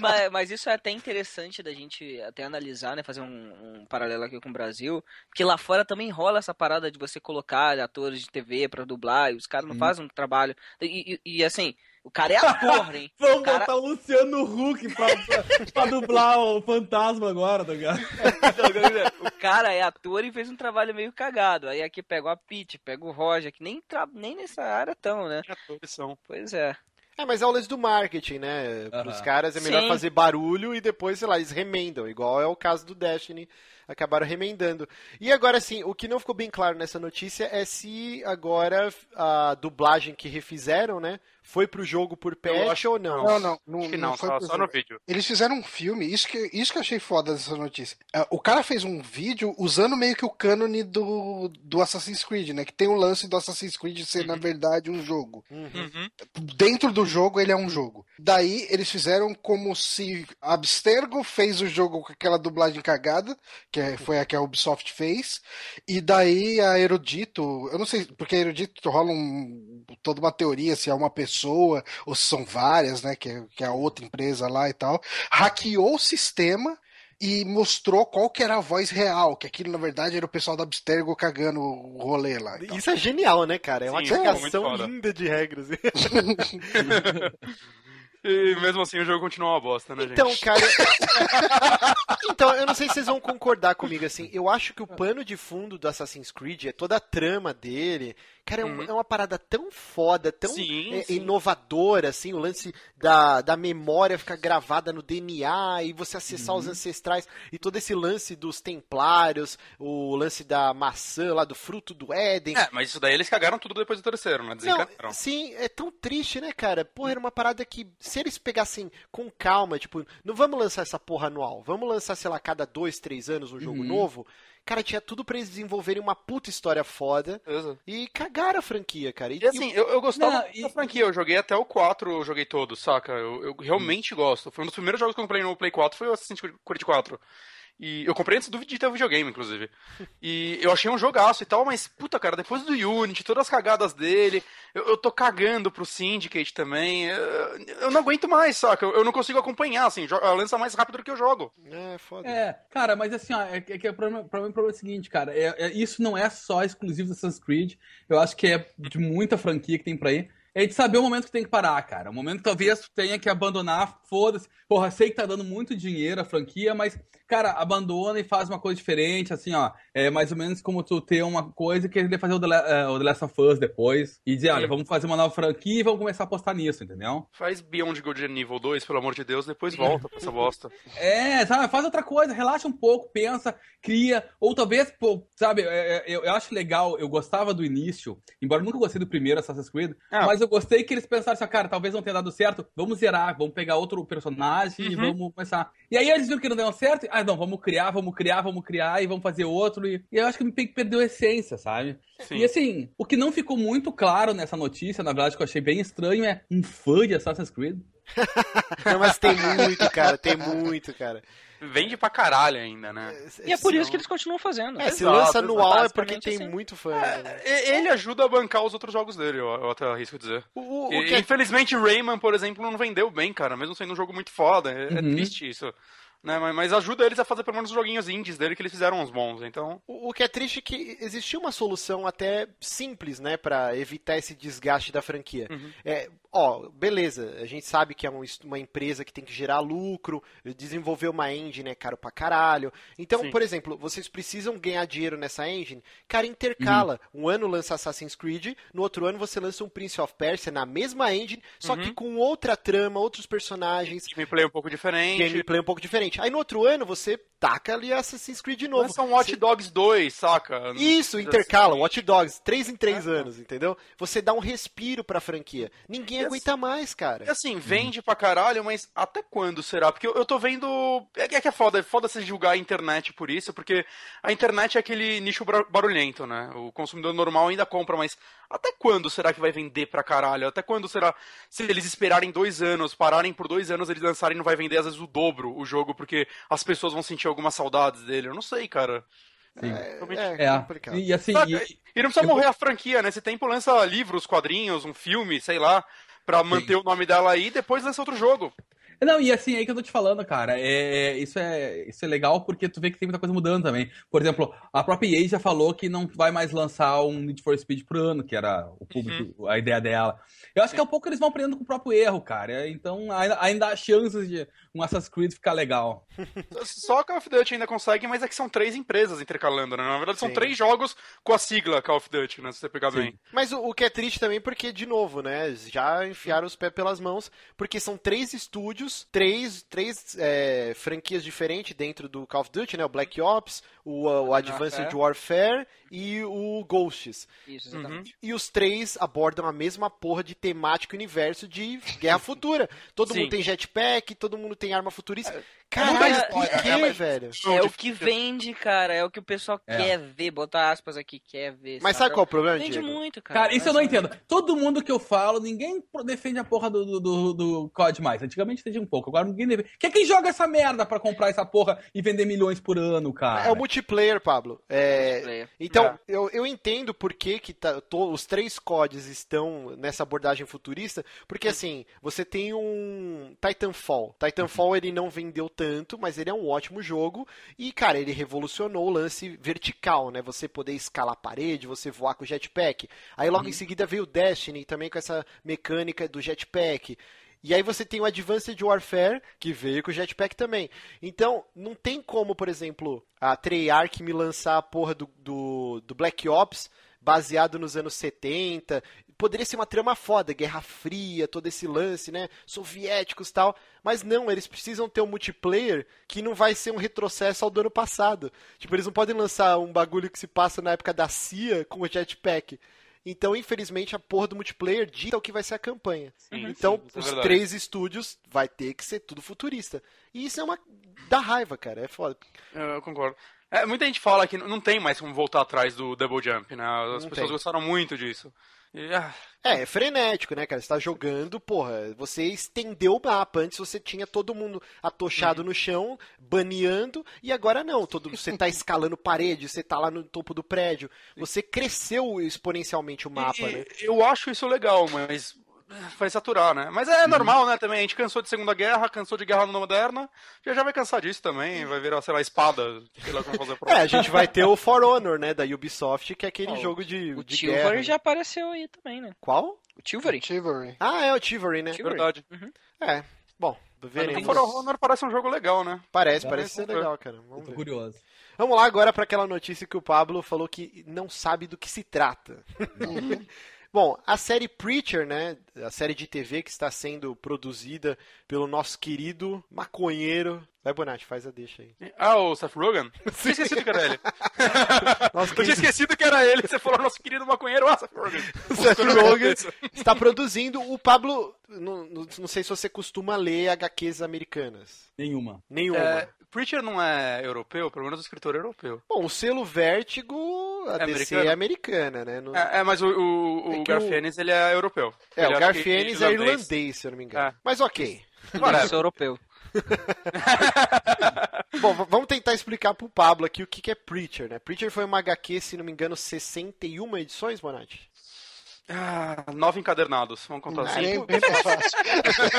mas, mas isso é até interessante da gente até analisar, né? Fazer um, um paralelo aqui com o Brasil. Porque lá fora também rola essa parada de você colocar atores de TV pra dublar e os caras não fazem um trabalho. E, e- e, assim, o cara é ator, hein? Vamos Cara- botar o Luciano Huck pra, pra, pra dublar o fantasma agora, tá ligado? o cara é ator e fez um trabalho meio cagado. Aí aqui pega o Apit, pega o Roger, que nem, tra... nem nessa área tão, né? Atores são. Pois é. É, mas é o lance do marketing, né? Para os caras é melhor Sim. fazer barulho e depois, sei lá, eles remendam. Igual é o caso do Destiny. Acabaram remendando. E agora, assim, o que não ficou bem claro nessa notícia é se agora a dublagem que refizeram, né? Foi pro jogo por patch acho ou não? Não, não. Não, Acho que não não, foi só, só no vídeo. Eles fizeram um filme, isso que, isso que eu achei foda dessa notícia. É, O cara fez um vídeo usando meio que o cânone do, do Assassin's Creed, né? Que tem o lance do Assassin's Creed ser, na verdade, um jogo. Uhum. Uhum. Dentro do jogo, ele é um jogo. Daí, eles fizeram como se Abstergo fez o jogo com aquela dublagem cagada, que é- foi a que a Ubisoft fez, e daí a Erudito, eu não sei, porque a Erudito rola um, toda uma teoria se é uma pessoa ou se são várias, né, que é, que é a outra empresa lá e tal, hackeou o sistema e mostrou qual que era a voz real, que aquilo na verdade era o pessoal da Abstergo cagando o rolê lá. e tal. Isso é genial, né, cara? É uma Sim, é linda de regras. E mesmo assim o jogo continua uma bosta, né, gente? Então, cara. então, eu não sei se vocês vão concordar comigo assim. Eu acho que o pano de fundo do Assassin's Creed é toda a trama dele. Cara, é, um- Uhum. é uma parada tão foda, tão Sim, é, sim. inovadora, assim, o lance da, da memória ficar gravada no DNA e você acessar Uhum. os ancestrais e todo esse lance dos templários, o lance da maçã lá, do fruto do Éden. É, mas isso daí eles cagaram tudo depois do terceiro, né? Não, sim, é tão triste, né, cara? Porra, era uma parada que, se eles pegassem com calma, tipo, não vamos lançar essa porra anual, vamos lançar, sei lá, cada dois, três anos um jogo Uhum. novo. Cara, tinha tudo pra eles desenvolverem uma puta história foda Beleza. e cagaram a franquia, cara. E, E assim, eu, eu gostava Não, da e- franquia, eu joguei até o 4, eu joguei todo, saca? Eu, eu realmente gosto. Foi um dos primeiros jogos que eu comprei no Play 4, foi o Assassin's Creed 4. E eu comprei antes do de ter o videogame, inclusive. E eu achei um jogaço e tal, mas, puta, cara, depois do Unity, todas as cagadas dele, eu, eu tô cagando pro Syndicate também. Eu, eu não aguento mais, saca? Eu, eu não consigo acompanhar, assim, lança mais rápido do que eu jogo. É, foda. É, cara, mas assim, ó, é, que- é que o problema, pra mim, o problema é o seguinte, cara, é, é- isso não é só exclusivo do Assassin's Creed, eu acho que é de muita franquia que tem pra ir. É de saber o momento que tem que parar, cara. O momento que talvez tu tenha que abandonar, foda-se. Porra, sei que tá dando muito dinheiro a franquia, mas, cara, abandona e faz uma coisa diferente, assim, ó. É mais ou menos como tu ter uma coisa que querer fazer o The, eh, o The Last of Us depois e dizer, olha, vamos fazer uma nova franquia e vamos começar a apostar nisso, entendeu? Faz Beyond Good Nível 2, pelo amor de Deus, depois volta pra essa bosta. É, sabe, faz outra coisa, relaxa um pouco, pensa, cria, ou talvez, pô, sabe, é, é, eu, eu acho legal, eu gostava do início, embora eu nunca gostei do primeiro Assassin's Creed, Ah. mas eu gostei que eles pensaram assim, cara, talvez não tenha dado certo, vamos zerar, vamos pegar outro personagem e Uhum. vamos começar. E aí eles viram que não deu certo, ah, não, vamos criar, vamos criar, vamos criar e vamos fazer outro, e, e eu acho que meio que perdeu a essência, sabe? Sim. E assim, o que não ficou muito claro nessa notícia, na verdade, que eu achei bem estranho, é um fã de Assassin's Creed. Não, mas tem muito, cara, tem muito, cara. Vende pra caralho ainda, né? E é por isso que eles continuam fazendo. É, se lança anual é porque tem assim. muito fã. né? E- Ele ajuda a bancar os outros jogos dele, eu, eu até arrisco dizer. O, o- o E, que é Infelizmente, Rayman, por exemplo, não vendeu bem, cara, mesmo sendo um jogo muito foda. É, é Uhum. triste isso. Né? Mas, mas ajuda eles a fazer pelo menos os joguinhos indies dele que eles fizeram uns bons, então. O o que é triste é que existia uma solução até simples, né, Pra evitar esse desgaste da franquia. Uhum. É, ó, beleza, a gente sabe que é um uma empresa que tem que gerar lucro, desenvolver uma engine é caro pra caralho. Então, Sim. por exemplo, vocês precisam ganhar dinheiro nessa engine, cara, intercala. Um ano lança Assassin's Creed, no outro ano você lança um Prince of Persia na mesma engine, só que com outra trama, outros personagens, Gameplay um pouco diferente. gameplay um pouco diferente. Aí no outro ano você taca ali Assassin's Creed novo. Lança um Watch Dogs 2, saca? Isso, Assim. intercala, Watch Dogs, três em três É, anos, entendeu? Você dá um respiro pra franquia. Ninguém E aguenta mais, cara. E assim, vende pra caralho, mas até quando será? Porque eu, eu tô vendo. É que é é foda, é foda você julgar a internet por isso, porque a internet é aquele nicho bar- barulhento, né? O consumidor normal ainda compra, mas até quando será que vai vender pra caralho? Até quando será. Se eles esperarem dois anos, pararem por dois anos, eles lançarem não vai vender às vezes o dobro o jogo, porque as pessoas vão sentir algumas saudades dele. Eu não sei, cara. Sim. Realmente- É, É, complicado. e assim, Sabe, e- E não precisa morrer a franquia, nesse tempo lança livros, quadrinhos, um filme, sei lá, pra manter o nome dela aí e depois lança outro jogo. Não, e assim, aí que eu tô te falando, cara, é, isso, é, isso é legal porque tu vê que tem muita coisa mudando também. Por exemplo, a própria EA já falou que não vai mais lançar um Need for Speed por ano, que era o público, uhum. a ideia dela. Eu acho que é um pouco eles vão aprendendo com o próprio erro, cara. Então ainda, ainda há chances de um Assassin's Creed ficar legal. Só Call of Duty ainda consegue, mas é que são três empresas intercalando, né? Na verdade, são Sim. três jogos com a sigla Call of Duty, né? Se você pegar Sim. bem. Mas o, o, que é triste também, porque, de novo, né? Já enfiaram os pés pelas mãos, porque são três estúdios, três, três é, franquias diferentes dentro do Call of Duty, né? O Black Ops, o, o Advanced Warfare e o Ghosts. Isso, exatamente. Uhum. E os três abordam a mesma porra de temático universo de Guerra Futura. Todo Sim. mundo tem jetpack, todo mundo tem arma futurista. É, Caralho, por que, é, velho? É o que vende, cara. É o que o pessoal é. quer ver. Botar aspas aqui, quer ver. Mas sabe, sabe qual é o problema, Vende Diego? muito, cara. Cara, isso eu não entendo. Todo mundo que eu falo, ninguém defende a porra do, do, do COD mais. Antigamente defendia um pouco, agora ninguém defende. Quem é que joga essa merda pra comprar essa porra e vender milhões por ano, cara? É o multiplayer, Pablo. É... Multiplayer. Então, é. eu, eu entendo por que, que tá, tô, os três CODs estão nessa abordagem futurista, porque assim, você tem um Titanfall. Titanfall ele não vendeu tanto, mas ele é um ótimo jogo e, cara, ele revolucionou o lance vertical, né? Você poder escalar a parede, você voar com o jetpack. Aí logo uhum. em seguida veio o Destiny também com essa mecânica do jetpack. E aí você tem o Advanced Warfare, que veio com o Jetpack também. Então, não tem como, por exemplo, a Treyarch me lançar a porra do, do, do Black Ops baseado nos anos 70. Poderia ser uma trama foda, Guerra Fria, todo esse lance, né? Soviéticos tal. Mas não, eles precisam ter um multiplayer que não vai ser um retrocesso ao do ano passado. Tipo, eles não podem lançar um bagulho que se passa na época da CIA com o jetpack. Então, infelizmente, a porra do multiplayer dita o que vai ser a campanha. Sim, então, sim, é os é três estúdios vai ter que ser tudo futurista. E isso é uma. dá raiva, cara. É foda. Eu concordo. É, muita gente fala que não tem mais como voltar atrás do Double Jump, né? As não pessoas tem. gostaram muito disso. E, ah... É, é frenético, né, cara? Você tá jogando, porra, você estendeu o mapa. Antes você tinha todo mundo atochado uhum. no chão, baneando, e agora não. Todo, você tá escalando parede, você tá lá no topo do prédio. Você cresceu exponencialmente o mapa, e, né? Eu acho isso legal, mas vai saturar, né? Mas é normal, né, também. A gente cansou de Segunda Guerra, cansou de Guerra Moderna, já já vai cansar disso também, vai virar, sei lá, espada, sei lá como fazer É, a gente vai ter o For Honor, né, da Ubisoft, que é aquele oh, jogo de, o de Chivalry guerra. já apareceu aí também, né? Qual? O Chivalry. Chivalry. Ah, é o Chivalry, né? Verdade. Uhum. É, bom, veremos. O For Honor parece um jogo legal, né? Parece, parece ser legal, cara. Vamos ver. curioso. Vamos lá agora para aquela notícia que o Pablo falou que não sabe do que se trata. Bom, a série Preacher, né, a série de TV que está sendo produzida pelo nosso querido maconheiro. Vai, Bonatti, faz a deixa aí. Ah, o Seth Rogen? Tinha esquecido que era ele. Nossa, Eu tinha esquecido que era ele. Você falou nosso querido maconheiro, ah, Seth Rogen. Seth Rogen está produzindo. O Pablo, não, não sei se você costuma ler HQs americanas. Nenhuma. Nenhuma. É, Preacher não é europeu? Pelo menos o escritor é europeu. Bom, o selo Vértigo, a é DC é americana, né? No... É, é, mas o, o, é o Garfienes, ele é europeu. É, ele o Garfienes é irlandês, se eu não me engano. É. Mas ok. Parece europeu. Bom, vamos tentar explicar pro Pablo aqui o que é Preacher, né? Preacher foi uma HQ, se não me engano, 61 edições, Bonatti? Ah, nove encadernados, vamos contar assim. Bem, bem fácil.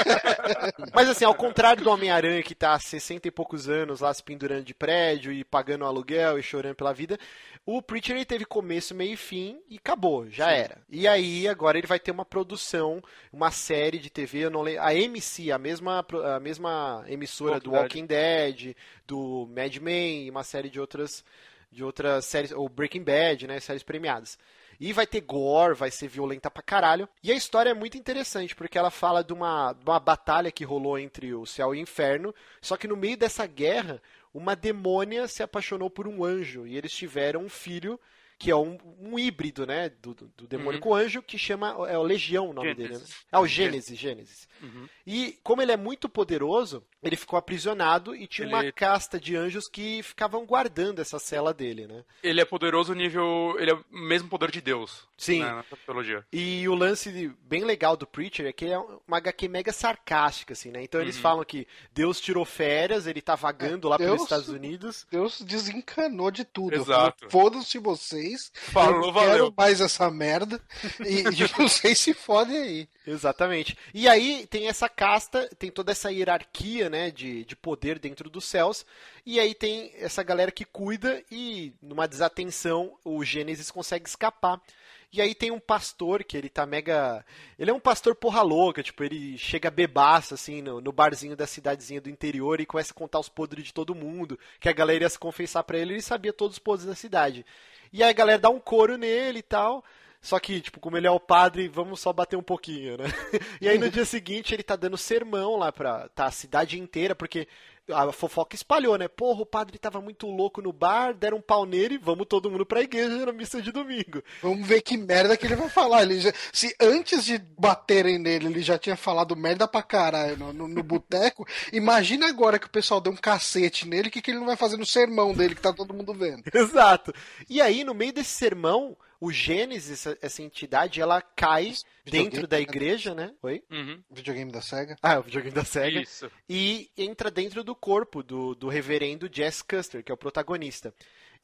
Mas assim, ao contrário do Homem-Aranha que tá há 60 e poucos anos lá se pendurando de prédio e pagando aluguel e chorando pela vida, o Preacher ele teve começo, meio e fim e acabou, já Sim. era. E aí agora ele vai ter uma produção, uma série de TV, eu não lembro, a MC, a mesma, a mesma emissora Walking do Walking Dead. Dead, do Mad Men e uma série de outras de outras séries, ou Breaking Bad, né, séries premiadas. E vai ter gore, vai ser violenta pra caralho. E a história é muito interessante, porque ela fala de uma, de uma batalha que rolou entre o céu e o inferno. Só que no meio dessa guerra, uma demônia se apaixonou por um anjo. E eles tiveram um filho que é um, um híbrido, né, do, do demônio uhum. com anjo, que chama, é o Legião o nome Gênesis. dele, né? Ah, o Gênesis, Gênesis. Uhum. E como ele é muito poderoso, ele ficou aprisionado e tinha ele... uma casta de anjos que ficavam guardando essa cela dele, né? Ele é poderoso nível, ele é o mesmo poder de Deus. Sim. Né, na. E o lance bem legal do Preacher é que ele é uma HQ mega sarcástica, assim, né? Então eles uhum. falam que Deus tirou férias, ele tá vagando é, lá Deus, pelos Estados Unidos. Deus desencanou de tudo. Exato. Foda-se você vocês. Falou, eu valeu. quero mais essa merda. E, e vocês se fodem aí. Exatamente. E aí tem essa casta, tem toda essa hierarquia, né, de, de poder dentro dos céus. E aí tem essa galera que cuida e, numa desatenção, o Gênesis consegue escapar. E aí tem um pastor que ele tá mega. Ele é um pastor porra louca, tipo, ele chega bebaço, assim, no, no barzinho da cidadezinha do interior e começa a contar os podres de todo mundo. Que a galera ia se confessar pra ele, ele sabia todos os podres da cidade. E aí a galera dá um coro nele e tal. Só que, tipo, como ele é o padre, vamos só bater um pouquinho, né? E aí no dia seguinte ele tá dando sermão lá pra tá, a cidade inteira, porque a fofoca espalhou, né? Porra, o padre tava muito louco no bar, deram um pau nele, vamos todo mundo pra igreja na missa de domingo. Vamos ver que merda que ele vai falar. Ele já- se antes de baterem nele ele já tinha falado merda pra caralho no, no, no boteco, imagina agora que o pessoal deu um cacete nele, o que, que ele não vai fazer no sermão dele que tá todo mundo vendo. Exato. E aí, no meio desse sermão, o Gênesis, essa, essa entidade, ela cai dentro da igreja, né? Oi? Uhum. Videogame da SEGA. Ah, é o videogame da SEGA. Isso. e entra dentro do corpo do, do reverendo Jess Custer, que é o protagonista.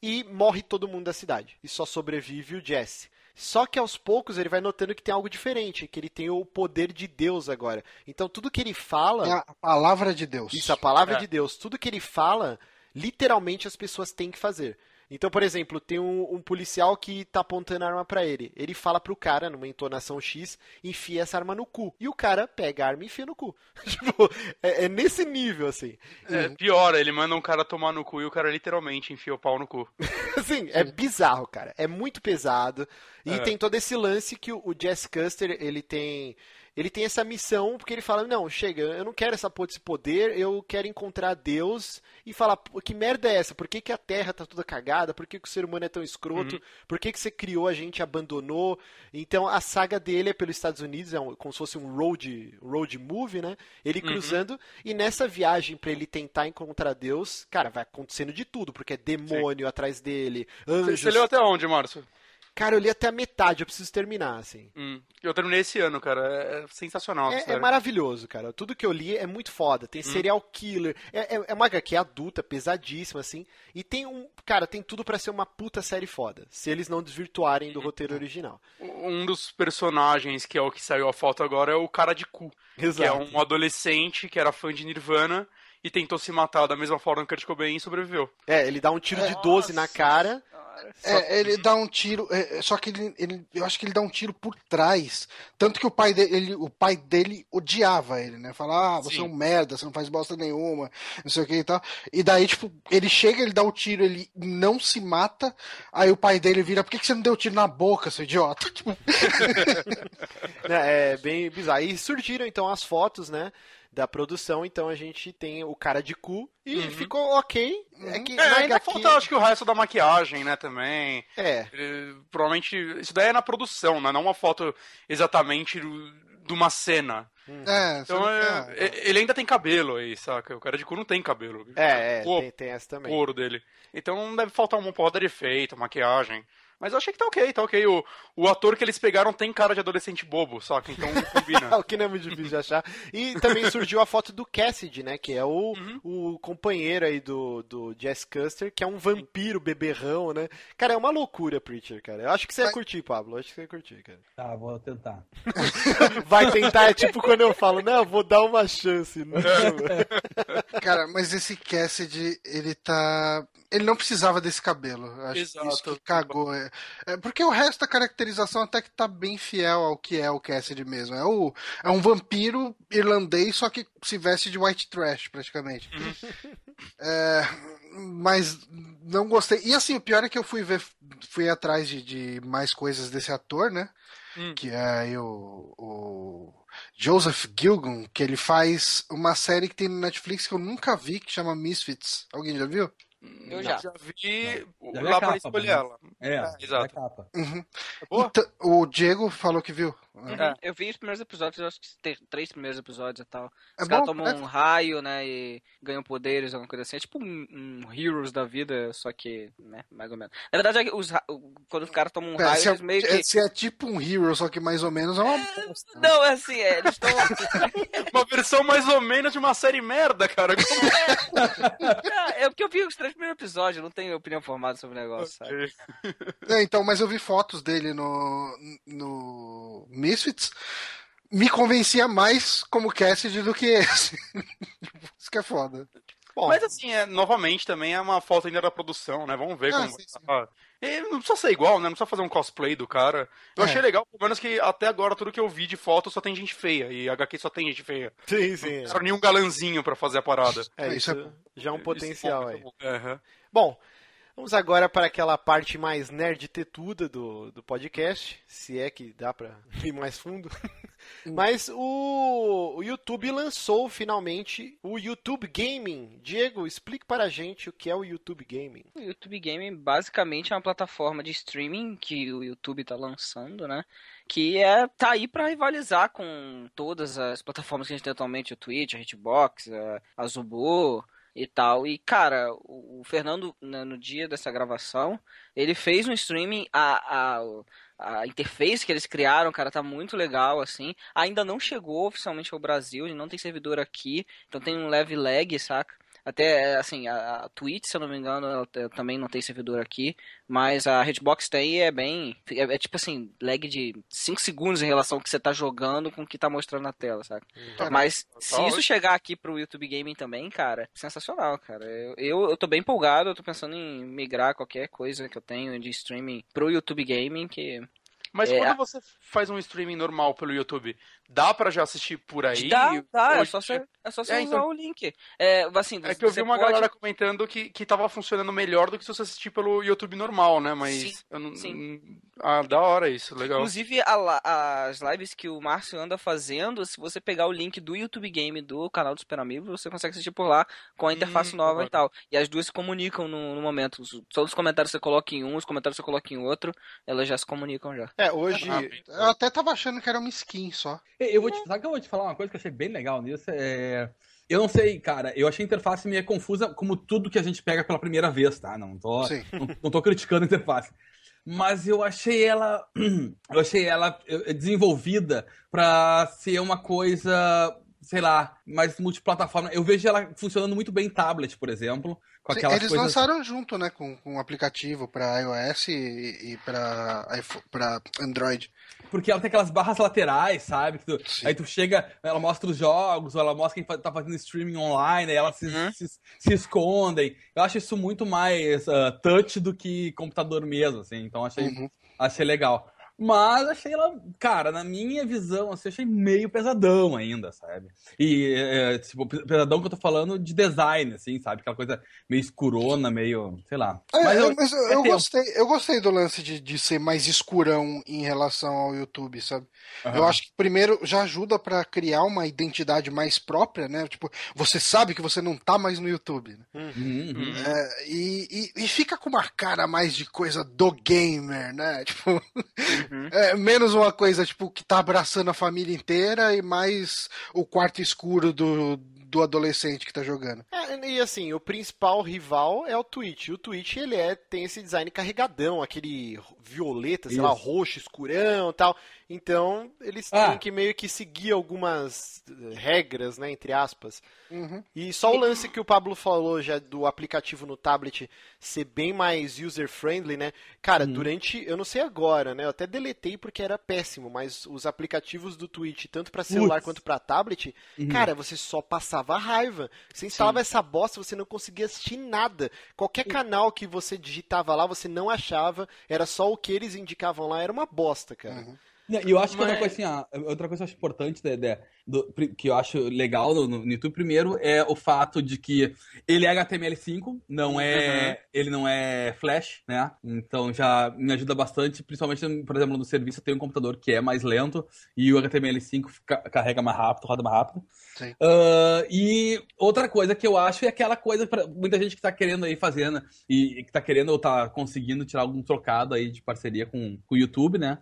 E morre todo mundo da cidade. E só sobrevive o Jesse. Só que aos poucos ele vai notando que tem algo diferente, que ele tem o poder de Deus agora. Então tudo que ele fala. É a palavra de Deus. Isso, a palavra É. de Deus. Tudo que ele fala, literalmente as pessoas têm que fazer. Então, por exemplo, tem um, um policial que tá apontando a arma pra ele. Ele fala pro cara, numa entonação X, enfia essa arma no cu. E o cara pega a arma e enfia no cu. tipo, é, é nesse nível, assim. É, pior, ele manda um cara tomar no cu e o cara literalmente enfia o pau no cu. Assim, é bizarro, cara. É muito pesado. E É. tem todo esse lance que o, o Jess Custer, ele tem. Ele tem essa missão porque ele fala: Não, chega, eu não quero essa porra desse poder, eu quero encontrar Deus e falar: "Pô, Que merda é essa? Por que, que a terra tá toda cagada? Por que, que o ser humano é tão escroto? Por que, que você criou a gente e abandonou? Então a saga dele é pelos Estados Unidos, é um- como se fosse um road, road movie, né? Ele cruzando, e nessa viagem pra ele tentar encontrar Deus, cara, vai acontecendo de tudo, porque é demônio atrás dele, anjos. você leu até onde, Márcio? Cara, eu li até a metade, eu preciso terminar, assim. Hum, eu terminei esse ano, cara. É, é sensacional. É, é maravilhoso, cara. Tudo que eu li é muito foda. Tem serial killer. É, é, é uma HQ adulta, pesadíssima, assim. E tem um. Cara, tem tudo pra ser uma puta série foda. Se eles não desvirtuarem do roteiro original. Um dos personagens, que é o que saiu a foto agora, é o cara de cu. Que é Exato. um adolescente que era fã de Nirvana e tentou se matar da mesma forma que Kurt Cobain e sobreviveu. É, ele dá um tiro de 12 na cara. É, ele dá um tiro, é, só que ele, ele- eu acho que ele dá um tiro por trás. Tanto que o pai dele, ele- o pai dele odiava ele, né? Fala, ah, você Sim. é um merda, você não faz bosta nenhuma, não sei o que e tal. E daí, tipo, ele chega, ele dá o tiro, ele não se mata. Aí o pai dele vira, por que, que você não deu tiro na boca, seu idiota? Tipo, né, é bem bizarro. E surgiram então as fotos, né? Da produção, então a gente tem o cara de cu e ficou ok. É que É, na ainda HQ... falta, acho que o resto da maquiagem, né, também. É, Eh, provavelmente, isso daí é na produção, né? Não uma foto exatamente do- de uma cena. é, Então, é- é, é- ele ainda tem cabelo aí, saca? O cara de cu não tem cabelo. é, é O tem, tem essa também. couro dele. Então deve faltar uma porrada de efeito, maquiagem. Mas eu achei que tá ok, tá ok. O, o ator que eles pegaram tem cara de adolescente bobo, saca? Então combina. o que não é muito difícil de achar. E também surgiu a foto do Cassidy, né? Que é o, Uhum. o companheiro aí do, do Jess Custer, que é um vampiro beberrão, né? Cara, é uma loucura, Preacher, cara. Eu acho que você ia curtir, Pablo. Eu acho que você ia curtir, cara. Tá, vou tentar. Vai tentar, é tipo quando eu falo, não, vou dar uma chance. Não. Cara, mas esse Cassidy, ele tá. Ele não precisava desse cabelo. Acho que isso Exato. que cagou. É, é, porque o resto da caracterização até que tá bem fiel ao que é o Cassidy mesmo. É, o, é um vampiro irlandês, só que se veste de white trash, praticamente. É, mas não gostei. E assim, o pior é que eu fui ver, fui atrás de, de mais coisas desse ator, né? Hum. Que é o, o Joseph Gilgun, que ele faz uma série que tem no Netflix que eu nunca vi, que chama Misfits. Alguém já viu? Eu já. Já vi Já vi a lá pra capa, escolher mas- ela. É, exato. é capa. Uhum. Então, o Diego falou que viu. Uhum. Eu vi os primeiros episódios, eu acho que tem três primeiros episódios e tal. É Os caras tomam né? um raio, né? E ganham poderes, alguma coisa assim. É tipo um, um Heroes da vida, só que, né? Mais ou menos. Na verdade, é que os, quando os caras tomam um É, raio, é, eles meio é- que. se é tipo um Hero, só que mais ou menos é uma bosta. né? Não, é assim, é, eles estão. Uma versão mais ou menos de uma série merda, cara. Como- é porque eu vi os três primeiros episódios, eu não tenho opinião formada sobre o negócio, sabe? É, então, mas eu vi fotos dele no, no Misfits. Me convencia mais como Cassidy do que esse. Isso que é foda. Bom, Mas assim, é, novamente também é uma falta ainda da produção, né? Vamos ver Ah, como sim, sim. não precisa ser igual, né? Não precisa fazer um cosplay do cara. Eu É. achei legal, pelo menos que até agora tudo que eu vi de foto só tem gente feia. E HQ só tem gente feia. sim, sim. Não era nenhum galanzinho pra fazer a parada. É, É, isso isso é já é um potencial aí. Aham. Bom, vamos agora para aquela parte mais nerd tetuda do, do podcast, se é que dá para ir mais fundo. Mas o, o YouTube lançou finalmente o YouTube Gaming. Diego, explique para a gente o que é o YouTube Gaming. O YouTube Gaming basicamente é uma plataforma de streaming que o YouTube tá lançando, né? Que é tá aí para rivalizar com todas as plataformas que a gente tem atualmente, o Twitch, a Hitbox, a, a Zubo e tal. E cara, o, Fernando né, no dia dessa gravação, ele fez um streaming a, a a interface que eles criaram, cara, tá muito legal, assim. Ainda não chegou oficialmente ao Brasil, ele não tem servidor aqui, então tem um leve lag, saca? Até, assim, a, a Twitch, se eu não me engano, ela t- também não tem servidor aqui, mas a Redbox tem e é bem... É, é tipo assim, lag de 5 segundos em relação ao que você tá jogando com o que tá mostrando na tela, saca? Mas se Tá isso ótimo. chegar aqui pro YouTube Gaming também, cara, sensacional, cara. Eu, eu, eu tô bem empolgado, eu tô pensando em migrar qualquer coisa que eu tenho de streaming pro YouTube Gaming, que Mas É, quando você faz um streaming normal pelo YouTube, dá pra já assistir por aí? Dá, dá, é só você, é só você É, usar então- o link. É, assim, É que eu vi uma pode- galera comentando que, que tava funcionando melhor do que se você assistir pelo YouTube normal, né? Mas Sim, eu não. sim. Ah, da hora isso, legal. Inclusive, a as lives que o Márcio anda fazendo, se você pegar o link do YouTube Game do canal do Super Amigo, você consegue assistir por lá com a interface Hum, nova agora. e tal. E as duas se comunicam no, no momento. Todos os comentários você coloca em um, os comentários você coloca em outro, elas já se comunicam já. É, hoje. Ah, Eu até tava achando que era uma skin só. Eu vou te, sabe que eu vou te falar uma coisa que eu achei bem legal nisso? É, eu não sei, cara. Eu achei a interface meio confusa, como tudo que a gente pega pela primeira vez, tá? Não tô, não, não tô criticando a interface. Mas eu achei ela. Eu achei ela desenvolvida pra ser uma coisa, sei lá, mais multiplataforma. Eu vejo ela funcionando muito bem em tablet, por exemplo. Com aquelas Eles coisas. lançaram junto, né, com, com um aplicativo pra iOS e, e pra Android. Porque ela tem aquelas barras laterais, sabe? Tu- aí tu chega, ela mostra os jogos, ou ela mostra quem tá fazendo streaming online, aí elas se, Uhum. se, se escondem. Eu acho isso muito mais ah, touch do que computador mesmo, assim. Então achei, Uhum. achei legal. Mas achei ela, cara, na minha visão, assim, achei meio pesadão ainda, sabe? E, é, tipo, pesadão que eu tô falando de design, assim, sabe? Aquela coisa meio escurona, meio, sei lá. É, Mas é, eu, mas eu, é eu gostei, eu gostei do lance de, de ser mais escurão em relação ao YouTube, sabe? Eu Aham. acho que primeiro já ajuda pra criar uma identidade mais própria, né? Tipo, você sabe que você não tá mais no YouTube. Né? Uhum, uhum. É, e, e, e fica com uma cara mais de coisa do gamer, né? Tipo, Uhum. é, menos uma coisa tipo que tá abraçando a família inteira e mais o quarto escuro do, do adolescente que tá jogando. É, e assim, o principal rival é o Twitch. O Twitch, ele é, tem esse design carregadão, aquele violeta, sei lá, Isso. roxo, escurão e tal. Então, eles Ah. têm que meio que seguir algumas eh, regras, né, entre aspas. Uhum. E só o lance que o Pablo falou já do aplicativo no tablet ser bem mais user-friendly, né? Cara, Uhum. durante, eu não sei agora, né? Eu até deletei porque era péssimo, mas os aplicativos do Twitch, tanto pra celular Putz. quanto pra tablet, Uhum. cara, você só passava raiva. Você instalava essa bosta, você não conseguia assistir nada. Qualquer canal que você digitava lá, você não achava, era só o que eles indicavam lá, era uma bosta, cara. E eu acho que outra Mas- coisa, assim, ó, outra coisa que eu acho importante da- do- que eu acho legal no, no YouTube, primeiro, é o fato de que ele é HTML5, não é, ele não é Flash, né? Então já me ajuda bastante, principalmente, por exemplo, no serviço eu tenho um computador que é mais lento e o HTML5 ca- carrega mais rápido, roda mais rápido. Ah, e outra coisa que eu acho é aquela coisa para muita gente que tá querendo aí fazer, né? E, e que tá querendo ou tá conseguindo tirar algum trocado aí de parceria com, com o YouTube, né?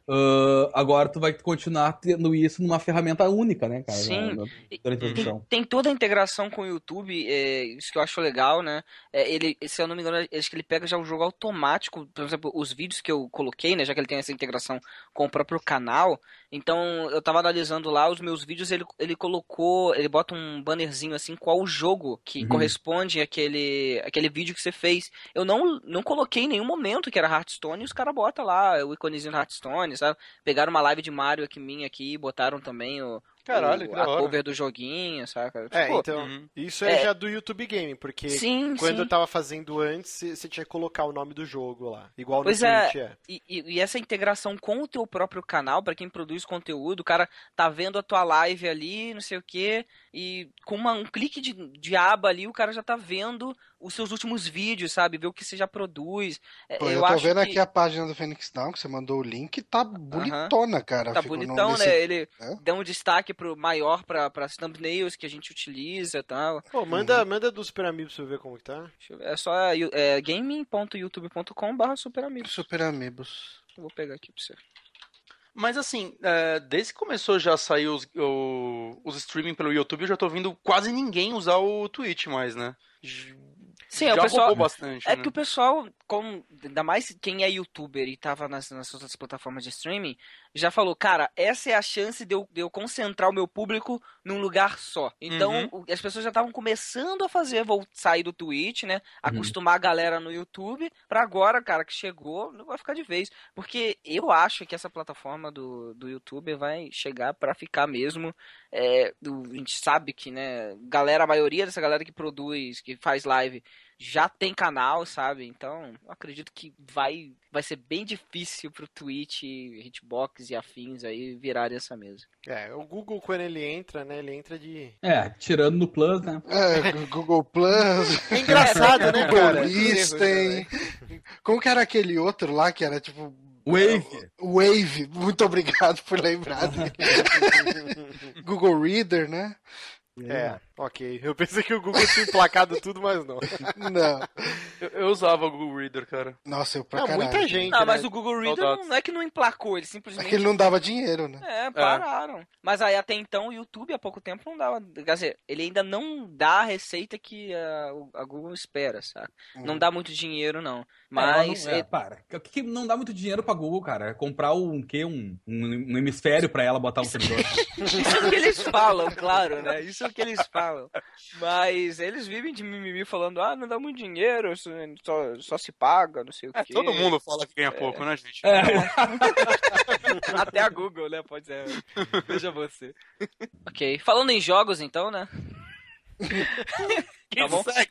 Agora agora tu vai continuar tendo isso numa ferramenta única, né, cara? Sim. Na- na- E- durante a Tem, tem toda a integração com o YouTube, é, isso que eu acho legal, né? É, ele, se eu não me engano, acho que ele pega já o jogo automático, por exemplo, os vídeos que eu coloquei, né? Já que ele tem essa integração com o próprio canal. Então, eu tava analisando lá os meus vídeos, ele, ele colocou, ele bota um bannerzinho assim, qual o jogo que Uhum. corresponde àquele, àquele vídeo que você fez. Eu não, não coloquei em nenhum momento que era Hearthstone e os caras botam lá o iconezinho do Hearthstone, sabe? Pegaram uma live de Mario aqui minha aqui botaram também o, Caralho, o- que a da hora. cover do joguinho, saca? É, Tipo, então, Uhum. isso é, É. já do YouTube Game, porque sim, quando sim. eu tava fazendo antes, você tinha que colocar o nome do jogo lá. Igual no Pois é. Twitch é. E, e- e essa integração com o teu próprio canal, pra quem produz conteúdo, o cara tá vendo a tua live ali, não sei o quê, e com uma- um clique de, de aba ali, o cara já tá vendo os seus últimos vídeos, sabe? Ver o que você já produz. É, Pô, eu, eu tô acho vendo que aqui a página do Phoenix Down, que você mandou o link, tá bonitona, cara. tá Fico bonitão, né? Ele É? dá um destaque pro maior pra, pra thumbnails que a gente utiliza e tal. Pô, manda, manda do Super Amigo pra você ver como que tá. Deixa eu ver, É só é, gaming.youtube.com barra. Super Amigos. Eu vou pegar aqui pra você. Mas assim, é, desde que começou já a sair os, o- os streaming pelo YouTube, eu já tô vendo quase ninguém usar o Twitch mais, né? Sim, é, já o pessoal, bastante. É né? que o pessoal, como, ainda mais quem é youtuber e tava nas, nas outras plataformas de streaming, já falou, cara, essa é a chance de eu, de eu concentrar o meu público num lugar só. Então, Uhum. as pessoas já estavam começando a fazer, vou sair do Twitch, né? Acostumar a galera no YouTube, pra agora, cara, que chegou, não vai ficar de vez. Porque eu acho que essa plataforma do, do YouTube vai chegar pra ficar mesmo. É, do- a gente sabe que, né, galera, a maioria dessa galera que produz, que faz live, já tem canal, sabe? Então, eu acredito que vai, vai ser bem difícil pro Twitch, Hitbox e afins aí virarem essa mesa. É, o Google quando ele entra, né, ele entra de... É, tirando no Plus, né? É, Google Plus, É engraçado, né, Google cara? Listen. Como que era aquele outro lá que era tipo. Wave. Wave, muito obrigado por lembrar. Google Reader, né? É, ok. Eu pensei que o Google tinha emplacado tudo, mas não. Não. Eu, eu usava o Google Reader, cara. Nossa, eu pra Não, caralho. muita gente, Ah, né? mas o Google Reader Saudades. não é que não emplacou, ele É simplesmente que ele não dava dinheiro, né? É, pararam. Mas aí até então o YouTube há pouco tempo não dava. Quer dizer, ele ainda não dá a receita que a, a Google espera, sabe? Não Uhum. dá muito dinheiro, não. Mas. Mas. não, é, para. O que, que não dá muito dinheiro pra Google, cara? É comprar um quê? Um, um, um hemisfério pra ela botar um servidor. Isso é o que eles falam, claro, né? Isso é o que eles falam. Mas eles vivem de mimimi falando, ah, não dá muito dinheiro, só, só se paga, não sei o É, quê. todo mundo fala que ganha pouco, né, gente? É. Até a Google, né? Pode ser. Veja você. ok. Falando em jogos, então, né? Que tá bom. segue,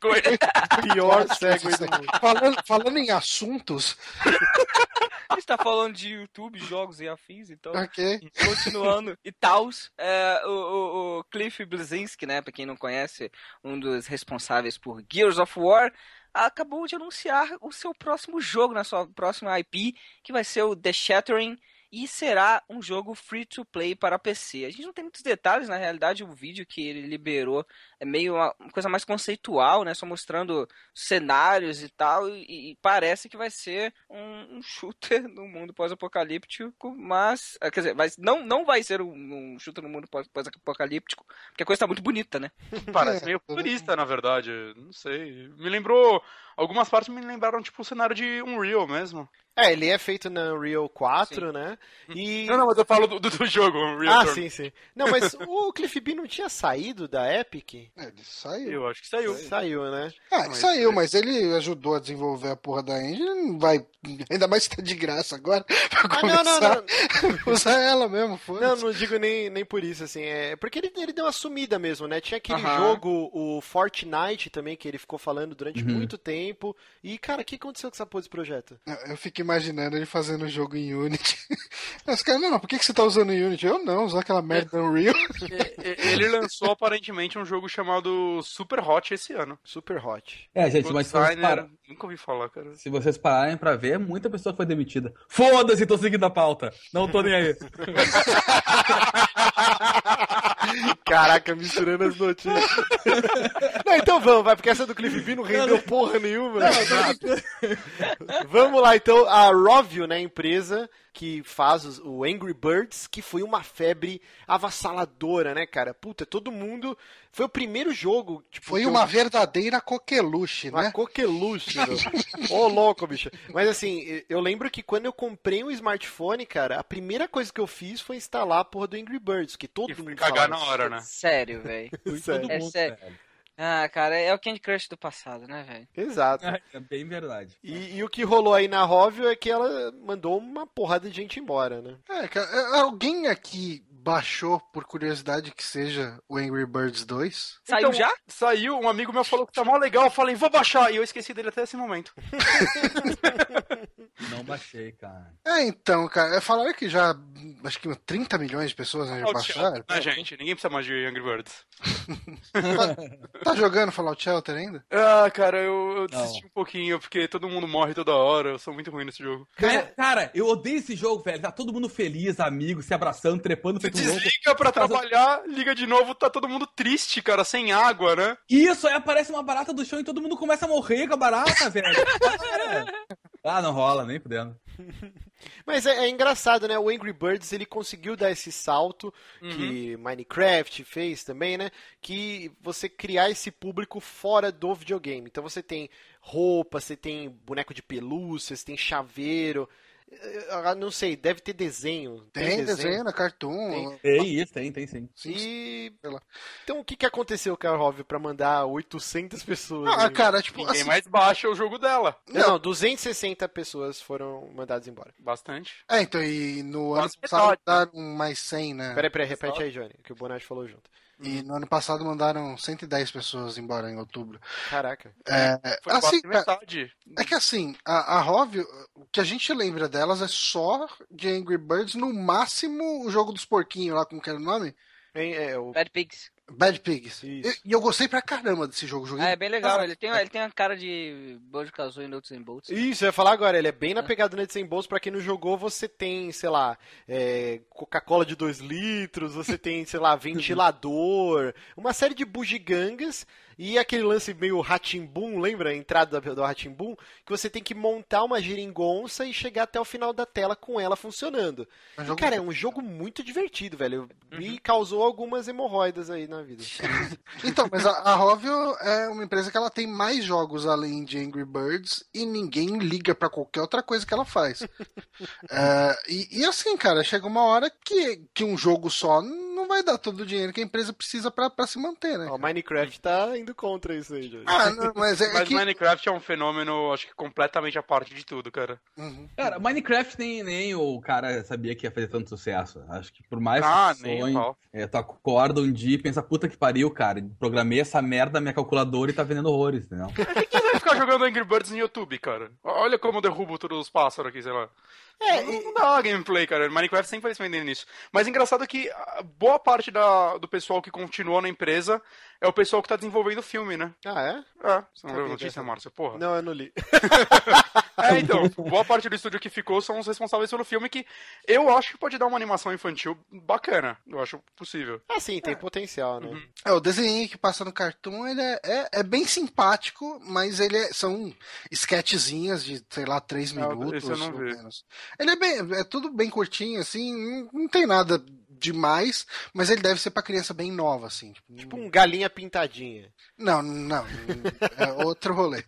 Pior cego aí do mundo. Falando, falando em assuntos, A gente tá falando de YouTube, jogos e afins, então. ok. Continuando. E tals, é, o, o, o Cliff Bleszinski, né, pra quem não conhece, um dos responsáveis por Gears of War, acabou de anunciar o seu próximo jogo, na sua próxima IP, que vai ser o The Shattering, e será um jogo free to play para PC. A gente não tem muitos detalhes, na realidade, o vídeo que ele liberou é meio uma, uma coisa mais conceitual, né, só mostrando cenários e tal, e, e parece que vai ser um, um shooter no mundo pós-apocalíptico, mas, ah, quer dizer, vai, não, não vai ser um, um shooter no mundo pós- pós-apocalíptico, porque a coisa tá muito bonita, né? Parece É, meio purista, na verdade. Não sei. Me lembrou. Algumas partes me lembraram, tipo, o cenário de Unreal mesmo. É, ele é feito na Unreal 4, né? E... Não, não, mas eu falo do, do, jogo, Unreal. Ah, Tournament. sim, sim. Não, mas o Cliff B não tinha saído da Epic? É, ele saiu. Eu acho que saiu. Saiu, né? Ah, ele Mas- saiu, mas ele ajudou a desenvolver a porra da engine, não vai. Ainda mais que tá de graça agora. Pra Ah, não, não, não. Usar ela mesmo, Não, foda-se. não digo nem, nem por isso, assim. É porque ele, ele deu uma sumida mesmo, né? Tinha aquele Aham. jogo, o Fortnite também, que ele ficou falando durante Uhum. muito tempo. E, cara, o que aconteceu com essa porra desse projeto? Eu fico imaginando ele fazendo o jogo em Unity. Os caras, não, não, por que, que você tá usando Unity? Eu não, usar aquela merda da Unreal. E- e- Ele lançou aparentemente um jogo chamado Super Hot esse ano. Super hot. É, gente, O mas se vocês, designer, para- nunca ouvi falar, cara. se vocês pararem pra ver, muita pessoa foi demitida. Foda-se, tô seguindo a pauta. Não tô nem aí. Caraca, misturando as notícias. não, então vamos, vai, porque essa do Cliff B não rendeu porra nenhuma. vamos lá, então, a Rovio, né, empresa que faz os- o Angry Birds, que foi uma febre avassaladora, né, cara? Puta, todo mundo. Foi o primeiro jogo. Tipo, Foi que eu- uma verdadeira coqueluche, Uma né? coqueluche, meu. Ô, louco, bicho. Mas assim, eu lembro que quando eu comprei um smartphone, cara, a primeira coisa que eu fiz foi instalar a porra do Angry Birds, que todo E mundo cagar falava. na hora, né? Sério, velho. É sério. Ah, cara, é o Candy Crush do passado, né, velho? Exato. É bem verdade. E, e o que rolou aí na Rovio é que ela mandou uma porrada de gente embora, né? É, cara, é, alguém aqui baixou, por curiosidade, que seja o Angry Birds 2? Saiu Então, já? Saiu, um amigo meu falou que tá mó legal, eu falei, vou baixar, e eu esqueci dele até esse momento. Não baixei, cara. É, então, cara, é, falaram que já, acho que 30 milhões de pessoas né, já baixaram. Shelter, né, gente? Ninguém precisa mais de Angry Birds. Tá jogando Fallout Shelter ainda? Ah, cara, eu, eu Não. desisti um pouquinho, porque todo mundo morre toda hora, eu sou muito ruim nesse jogo. Cara, cara, eu odeio esse jogo, velho. Tá todo mundo feliz, amigo, se abraçando, trepando, feito um louco. Desliga pra trabalhar, liga de novo, tá todo mundo triste, cara, sem água, né? Isso, aí aparece uma barata do chão e todo mundo começa a morrer com a barata, velho. Ah, não rola, nem podendo. Mas é, é engraçado, né? O Angry Birds ele conseguiu dar esse salto que Minecraft fez também, né? Que você criar esse público fora do videogame. Então você tem roupa, você tem boneco de pelúcia, você tem chaveiro. Eu não sei, deve ter desenho. Tem desenho na Cartoon. Tem isso, tem, tem sim. E então o que que aconteceu, Carl pra mandar 800 pessoas? Ah, cara, tipo, Ninguém assim, mais baixa o jogo dela. Não, não, 260 pessoas foram mandadas embora. Bastante. É, então, e no ano Quase passado metade. mandaram mais 100, né? Peraí, peraí, repete aí, Johnny, que o Bonatti falou junto. E no ano passado mandaram 110 pessoas embora em outubro. Caraca. É, Foi assim, metade. é que assim, a, a Rovio, o que a gente lembra delas é só de Angry Birds, no máximo o jogo dos porquinhos lá, como que era o nome? É, o... Bad Pigs. Bad Pigs. Isso. E, e eu gostei pra caramba desse jogo. Joguei Ah, é bem legal. Ele tem, ele tem a cara de Banjo Kazooie e Nuts and Bolts. Isso, eu ia falar agora, ele é bem na pegada Nuts and Bolts, pra quem não jogou, você tem, sei lá, é, Coca-Cola de 2 litros, você tem, sei lá, ventilador, uma série de bugigangas e aquele lance meio Ratimbum, lembra a entrada do Ratimbum? Que você tem que montar uma geringonça e chegar até o final da tela com ela funcionando. É um E, cara, é um jogo muito divertido, velho. Me causou algumas hemorroidas aí na vida. Então, mas a, a Rovio é uma empresa que ela tem mais jogos além de Angry Birds e ninguém liga pra qualquer outra coisa que ela faz. É, e, e assim, cara, chega uma hora que, que um jogo só não vai dar todo o dinheiro que a empresa precisa pra, pra se manter, né? Ó, Minecraft tá indo contra isso aí, Jorge. Ah, não, mas é, é Mas que. Minecraft é um fenômeno, acho que completamente à parte de tudo, cara. Uhum. Cara, Minecraft nem, nem o cara sabia que ia fazer tanto sucesso. Acho que por mais Ah, que nem sonhe, pau. é, tu acorda um dia e pensa, puta que pariu, cara. Programei essa merda na minha calculadora e tá vendendo horrores, entendeu? Ficar jogando Angry Birds no YouTube, cara? Olha como eu derrubo todos os pássaros aqui, sei lá. É, não, não dá gameplay, cara. Minecraft sempre vai se vendendo nisso. Mas engraçado que a boa parte da, do pessoal que continuou na empresa é o pessoal que tá desenvolvendo o filme, né? Ah, é? É, você não leu a notícia. Márcio? Porra. Não, eu não li. É, então, boa parte do estúdio que ficou são os responsáveis pelo filme que eu acho que pode dar uma animação infantil bacana. Eu acho possível. Ah, sim, tem potencial, né? Uhum. É, o desenho que passa no Cartoon, ele é, é, é bem simpático, mas ele é- são sketchzinhas de, sei lá, três Ah, minutos, esse eu não ou vi. menos. Ele é bem, é tudo bem curtinho, assim, não, não tem nada demais, mas ele deve ser pra criança bem nova, assim. Tipo, Tipo um galinha pintadinha. Não, não, é outro rolê.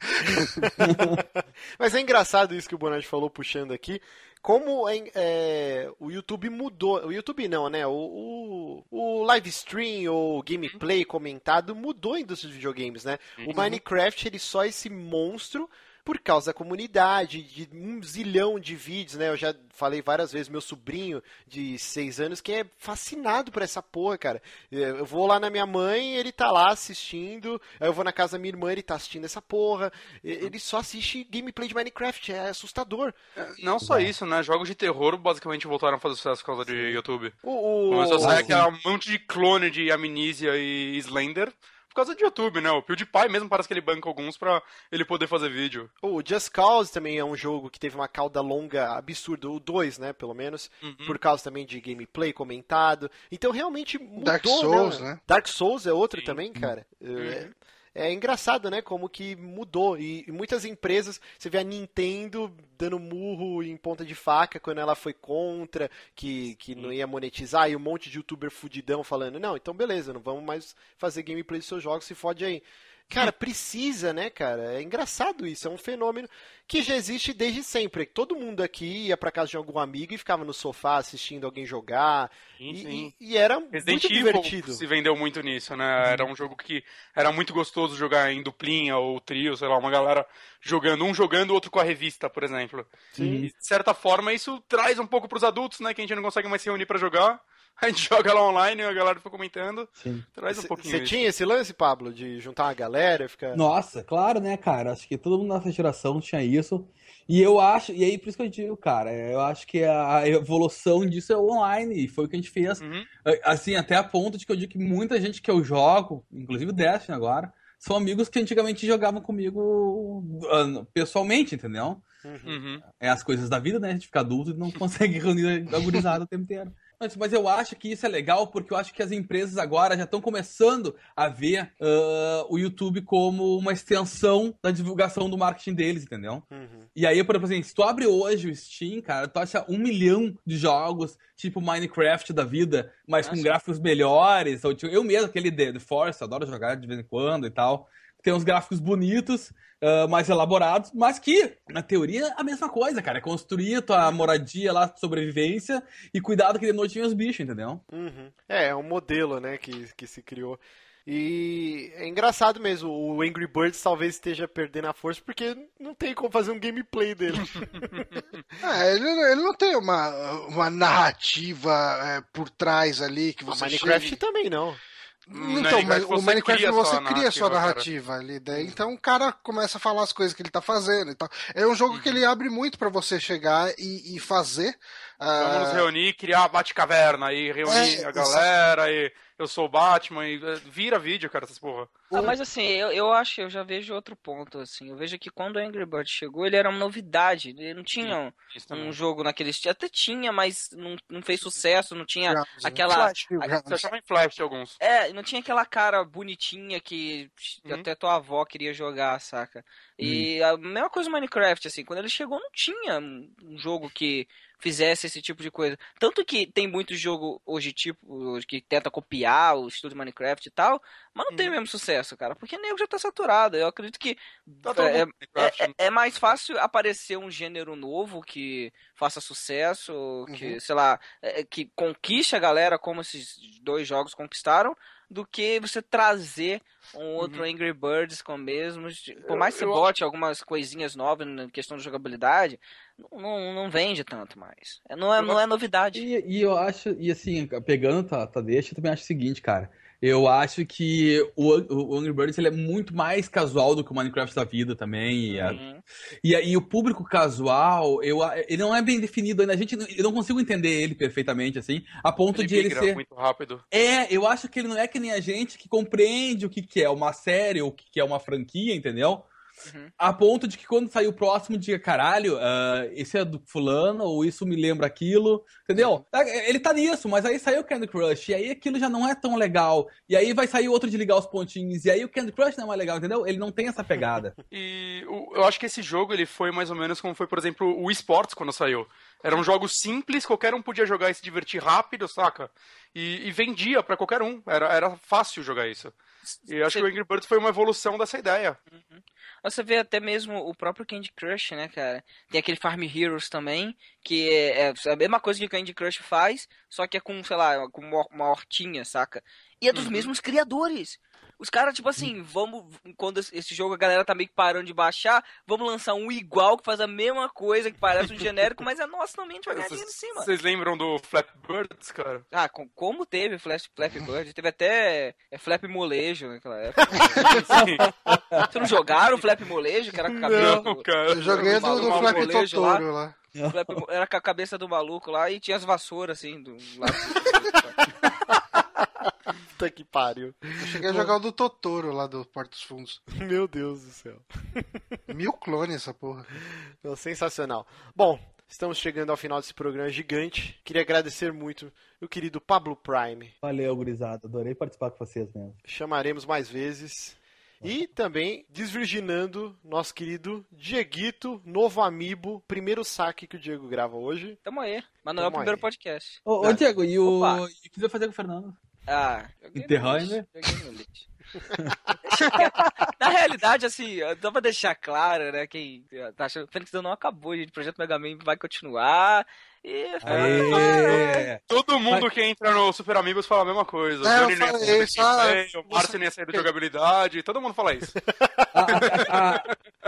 Mas é engraçado isso que o Bonatti falou puxando aqui. Como é, é, o YouTube mudou. O YouTube não, né? O, o, o live stream ou gameplay comentado mudou a indústria dos videogames, né? O Minecraft ele só é esse monstro por causa da comunidade, de um zilhão de vídeos, né? Eu já falei várias vezes, meu sobrinho de seis anos que é fascinado por essa porra, cara. É, Eu vou lá na minha mãe, ele tá lá assistindo, aí eu vou na casa da minha irmã, ele tá assistindo essa porra. Ele só assiste gameplay de Minecraft, é assustador. Não só isso, né? Jogos de terror basicamente voltaram a fazer sucesso por causa de YouTube. O, o- Começou a sair aquele monte de clone de Amnesia e Slender por causa de YouTube, né? O PewDiePie mesmo parece que ele banca alguns pra ele poder fazer vídeo. o Just Cause também é um jogo que teve uma cauda longa absurda, o 2, né, pelo menos, Uhum. por causa também de gameplay comentado. Então realmente mudou, Dark Souls, né? Dark Souls é outro Sim. também, cara. É, é engraçado, né? Como que mudou. E, e, muitas empresas, você vê a Nintendo dando murro em ponta de faca quando ela foi contra, que, que não ia monetizar, e um monte de youtuber fudidão falando, não, então beleza, não vamos mais fazer gameplay dos seus jogos, se fode aí. Cara, precisa, né, cara? É engraçado isso, é um fenômeno que já existe desde sempre. Todo mundo aqui ia para casa de algum amigo e ficava no sofá assistindo alguém jogar. Sim, e, sim. E, e, era Resident muito divertido. se vendeu muito nisso, né? Era um jogo que era muito gostoso jogar em duplinha ou trio, sei lá, uma galera jogando, um jogando, outro com a revista, por exemplo. Sim. E, de certa forma, isso traz um pouco pros adultos, né? Que a gente não consegue mais se reunir para jogar. A gente joga lá online, a galera fica comentando. Sim. Traz um pouquinho. Você tinha esse lance, Pablo, de juntar uma galera, ficar. Nossa, claro, né, cara? Acho que todo mundo nessa geração tinha isso. E eu acho, e aí por isso que eu digo, cara, eu acho que a evolução disso é online, e foi o que a gente fez. Uhum. Assim, até a ponto de que eu digo que muita gente que eu jogo, inclusive o Destiny agora, são amigos que antigamente jogavam comigo pessoalmente, entendeu? Uhum. É as coisas da vida, né? A gente fica adulto e não consegue reunir a gurizada o tempo inteiro. Mas, mas eu acho que isso é legal porque eu acho que as empresas agora já estão começando a ver uh, o YouTube como uma extensão da divulgação do marketing deles, entendeu? Uhum. E aí, por exemplo, assim, se tu abre hoje o Steam, cara, tu acha um milhão de jogos, tipo Minecraft da vida, mas Nossa. com gráficos melhores. Ou, tipo, eu mesmo, aquele The Force, adoro jogar de vez em quando e tal tem uns gráficos bonitos, uh, mais elaborados, mas que, na teoria, é a mesma coisa, cara. É construir tua moradia lá, sobrevivência e cuidado que de noite vem os bichos, entendeu? Uhum. É, é um modelo, né, que, que se criou. E é engraçado mesmo, o Angry Birds talvez esteja perdendo a força porque não tem como fazer um gameplay dele. é, ele, ele, não tem uma, uma narrativa é, por trás ali que você. A Minecraft chegue... também não. Então, mas o Minecraft você cria sua narrativa ali, daí, então o cara começa a falar as coisas que ele tá fazendo e tal. É um jogo uhum. que ele abre muito para você chegar e, e fazer. Vamos uh... nos reunir, criar a Batcaverna e reunir é, a galera isso. e eu sou o Batman e eh, vira vídeo, cara, essas porra. Ah, mas assim, eu, eu acho, eu já vejo outro ponto, assim. Eu vejo que quando o Angry Birds chegou, ele era uma novidade. Ele não tinha um, um jogo naquele estilo. Até tinha, mas não, não fez sucesso, não tinha né? aquela. Flash, a, achava em Flash alguns. É, não tinha aquela cara bonitinha que uhum. até tua avó queria jogar, saca? E uhum. a mesma coisa Minecraft, assim, quando ele chegou, não tinha um jogo que fizesse esse tipo de coisa. Tanto que tem muito jogo hoje, tipo, que tenta copiar o estilo de Minecraft e tal, mas não hum. tem o mesmo sucesso, cara, porque o nego já tá saturado. Eu acredito que tá é, é, é, é, mais fácil aparecer um gênero novo que faça sucesso, que, uhum. sei lá, é, que conquiste a galera como esses dois jogos conquistaram, do que você trazer um outro uhum. Angry Birds com mesmos. Por mais que você bote algumas coisinhas novas na questão de jogabilidade, não, não vende tanto mais. É, não é, não é novidade. E, e eu acho, e assim, pegando tá, tá deixa, eu também acho o seguinte, cara. Eu acho que o, o Angry Birds ele é muito mais casual do que o Minecraft da vida também. E, a, uhum. e, e, o público casual, eu, ele não é bem definido ainda. A gente, eu não consigo entender ele perfeitamente, assim, a ponto ele de ele ser. muito rápido. É, eu acho que ele não é que nem a gente que compreende o que, que é uma série ou o que, que é uma franquia, entendeu? Uhum. A ponto de que quando sair o próximo, diga, caralho, uh, esse é do fulano, ou isso me lembra aquilo, entendeu? Uhum. É, ele tá nisso, mas aí saiu o Candy Crush, e aí aquilo já não é tão legal, e aí vai sair outro de ligar os pontinhos, e aí o Candy Crush não é mais legal, entendeu? Ele não tem essa pegada. e eu acho que esse jogo, ele foi mais ou menos como foi, por exemplo, o esportes quando saiu. Eram jogos simples, qualquer um podia jogar e se divertir rápido, saca? E, e vendia para qualquer um, era, era fácil jogar isso. E acho Você... que o Angry Birds foi uma evolução dessa ideia. Uhum. Você vê até mesmo o próprio Candy Crush, né, cara? Tem aquele Farm Heroes também, que é, é a mesma coisa que o Candy Crush faz, só que é com, sei lá, com uma hortinha, saca? E é dos uhum. mesmos criadores. Os caras, tipo assim, vamos. Quando esse jogo a galera tá meio que parando de baixar, vamos lançar um igual que faz a mesma coisa, que parece um genérico, mas é nosso também, a gente vai ganhar dinheiro em cima. Vocês lembram do Flap Birds, cara? Ah, com, como teve Flash, Flap Birds? Teve até é, Flap Molejo naquela época. Vocês não jogaram o Flap Molejo, que era com a cabeça não, cara. Eu joguei do, do, do Flap Totoro lá. lá. Era com a cabeça do maluco lá e tinha as vassouras assim do lado. Puta que pariu. Eu cheguei a jogar o do Totoro lá do Porto dos Fundos. Meu Deus do céu. Mil clones essa porra. sensacional. Bom, estamos chegando ao final desse programa gigante. Queria agradecer muito o querido Pablo Prime. Valeu, gurizada. Adorei participar com vocês mesmo. Chamaremos mais vezes. E também desvirginando nosso querido Dieguito, novo amiibo, primeiro saque que o Diego grava hoje. Tamo aí. Mas não é o primeiro aí. podcast. Ô, ô, Diego, e o. Opa. E o que você vai fazer com o Fernando? Ah, quieto. Na realidade, assim, dá pra deixar claro, né? Quem tá achando que o Fênix não acabou, gente. O projeto Mega Man vai continuar. E Aê! Todo mundo que entra no Super Amigos fala a mesma coisa. É, Johnny do isso, ah, o nem ia sair da jogabilidade, todo mundo fala isso. A- a- a-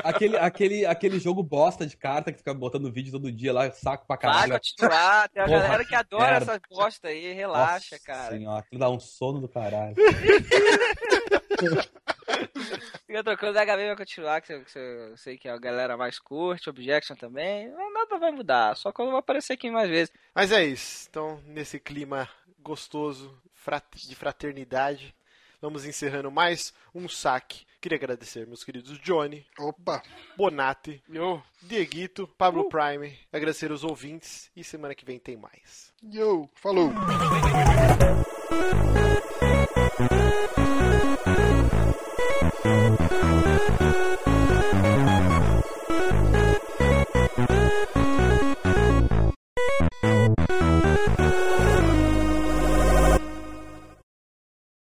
aquele, aquele, aquele jogo bosta de carta que fica botando vídeo todo dia lá, saco pra vai caralho. continuar. Tem a Porra, galera que adora merda. essa bosta aí. Relaxa, Nossa cara. Senhora, aquilo dá um sono do caralho. Fica trocando, Mega Man vai continuar, que eu, que eu sei que a galera mais curte, Objection também. Nada vai mudar, só quando vai aparecer aqui mais vezes. Mas é isso. Então, nesse clima gostoso de fraternidade, vamos encerrando mais um saque. Queria agradecer meus queridos Johnny, Opa, Bonatti, Eu, Dieguito, Pablo Prime, agradecer os ouvintes e semana que vem tem mais. yo, falou.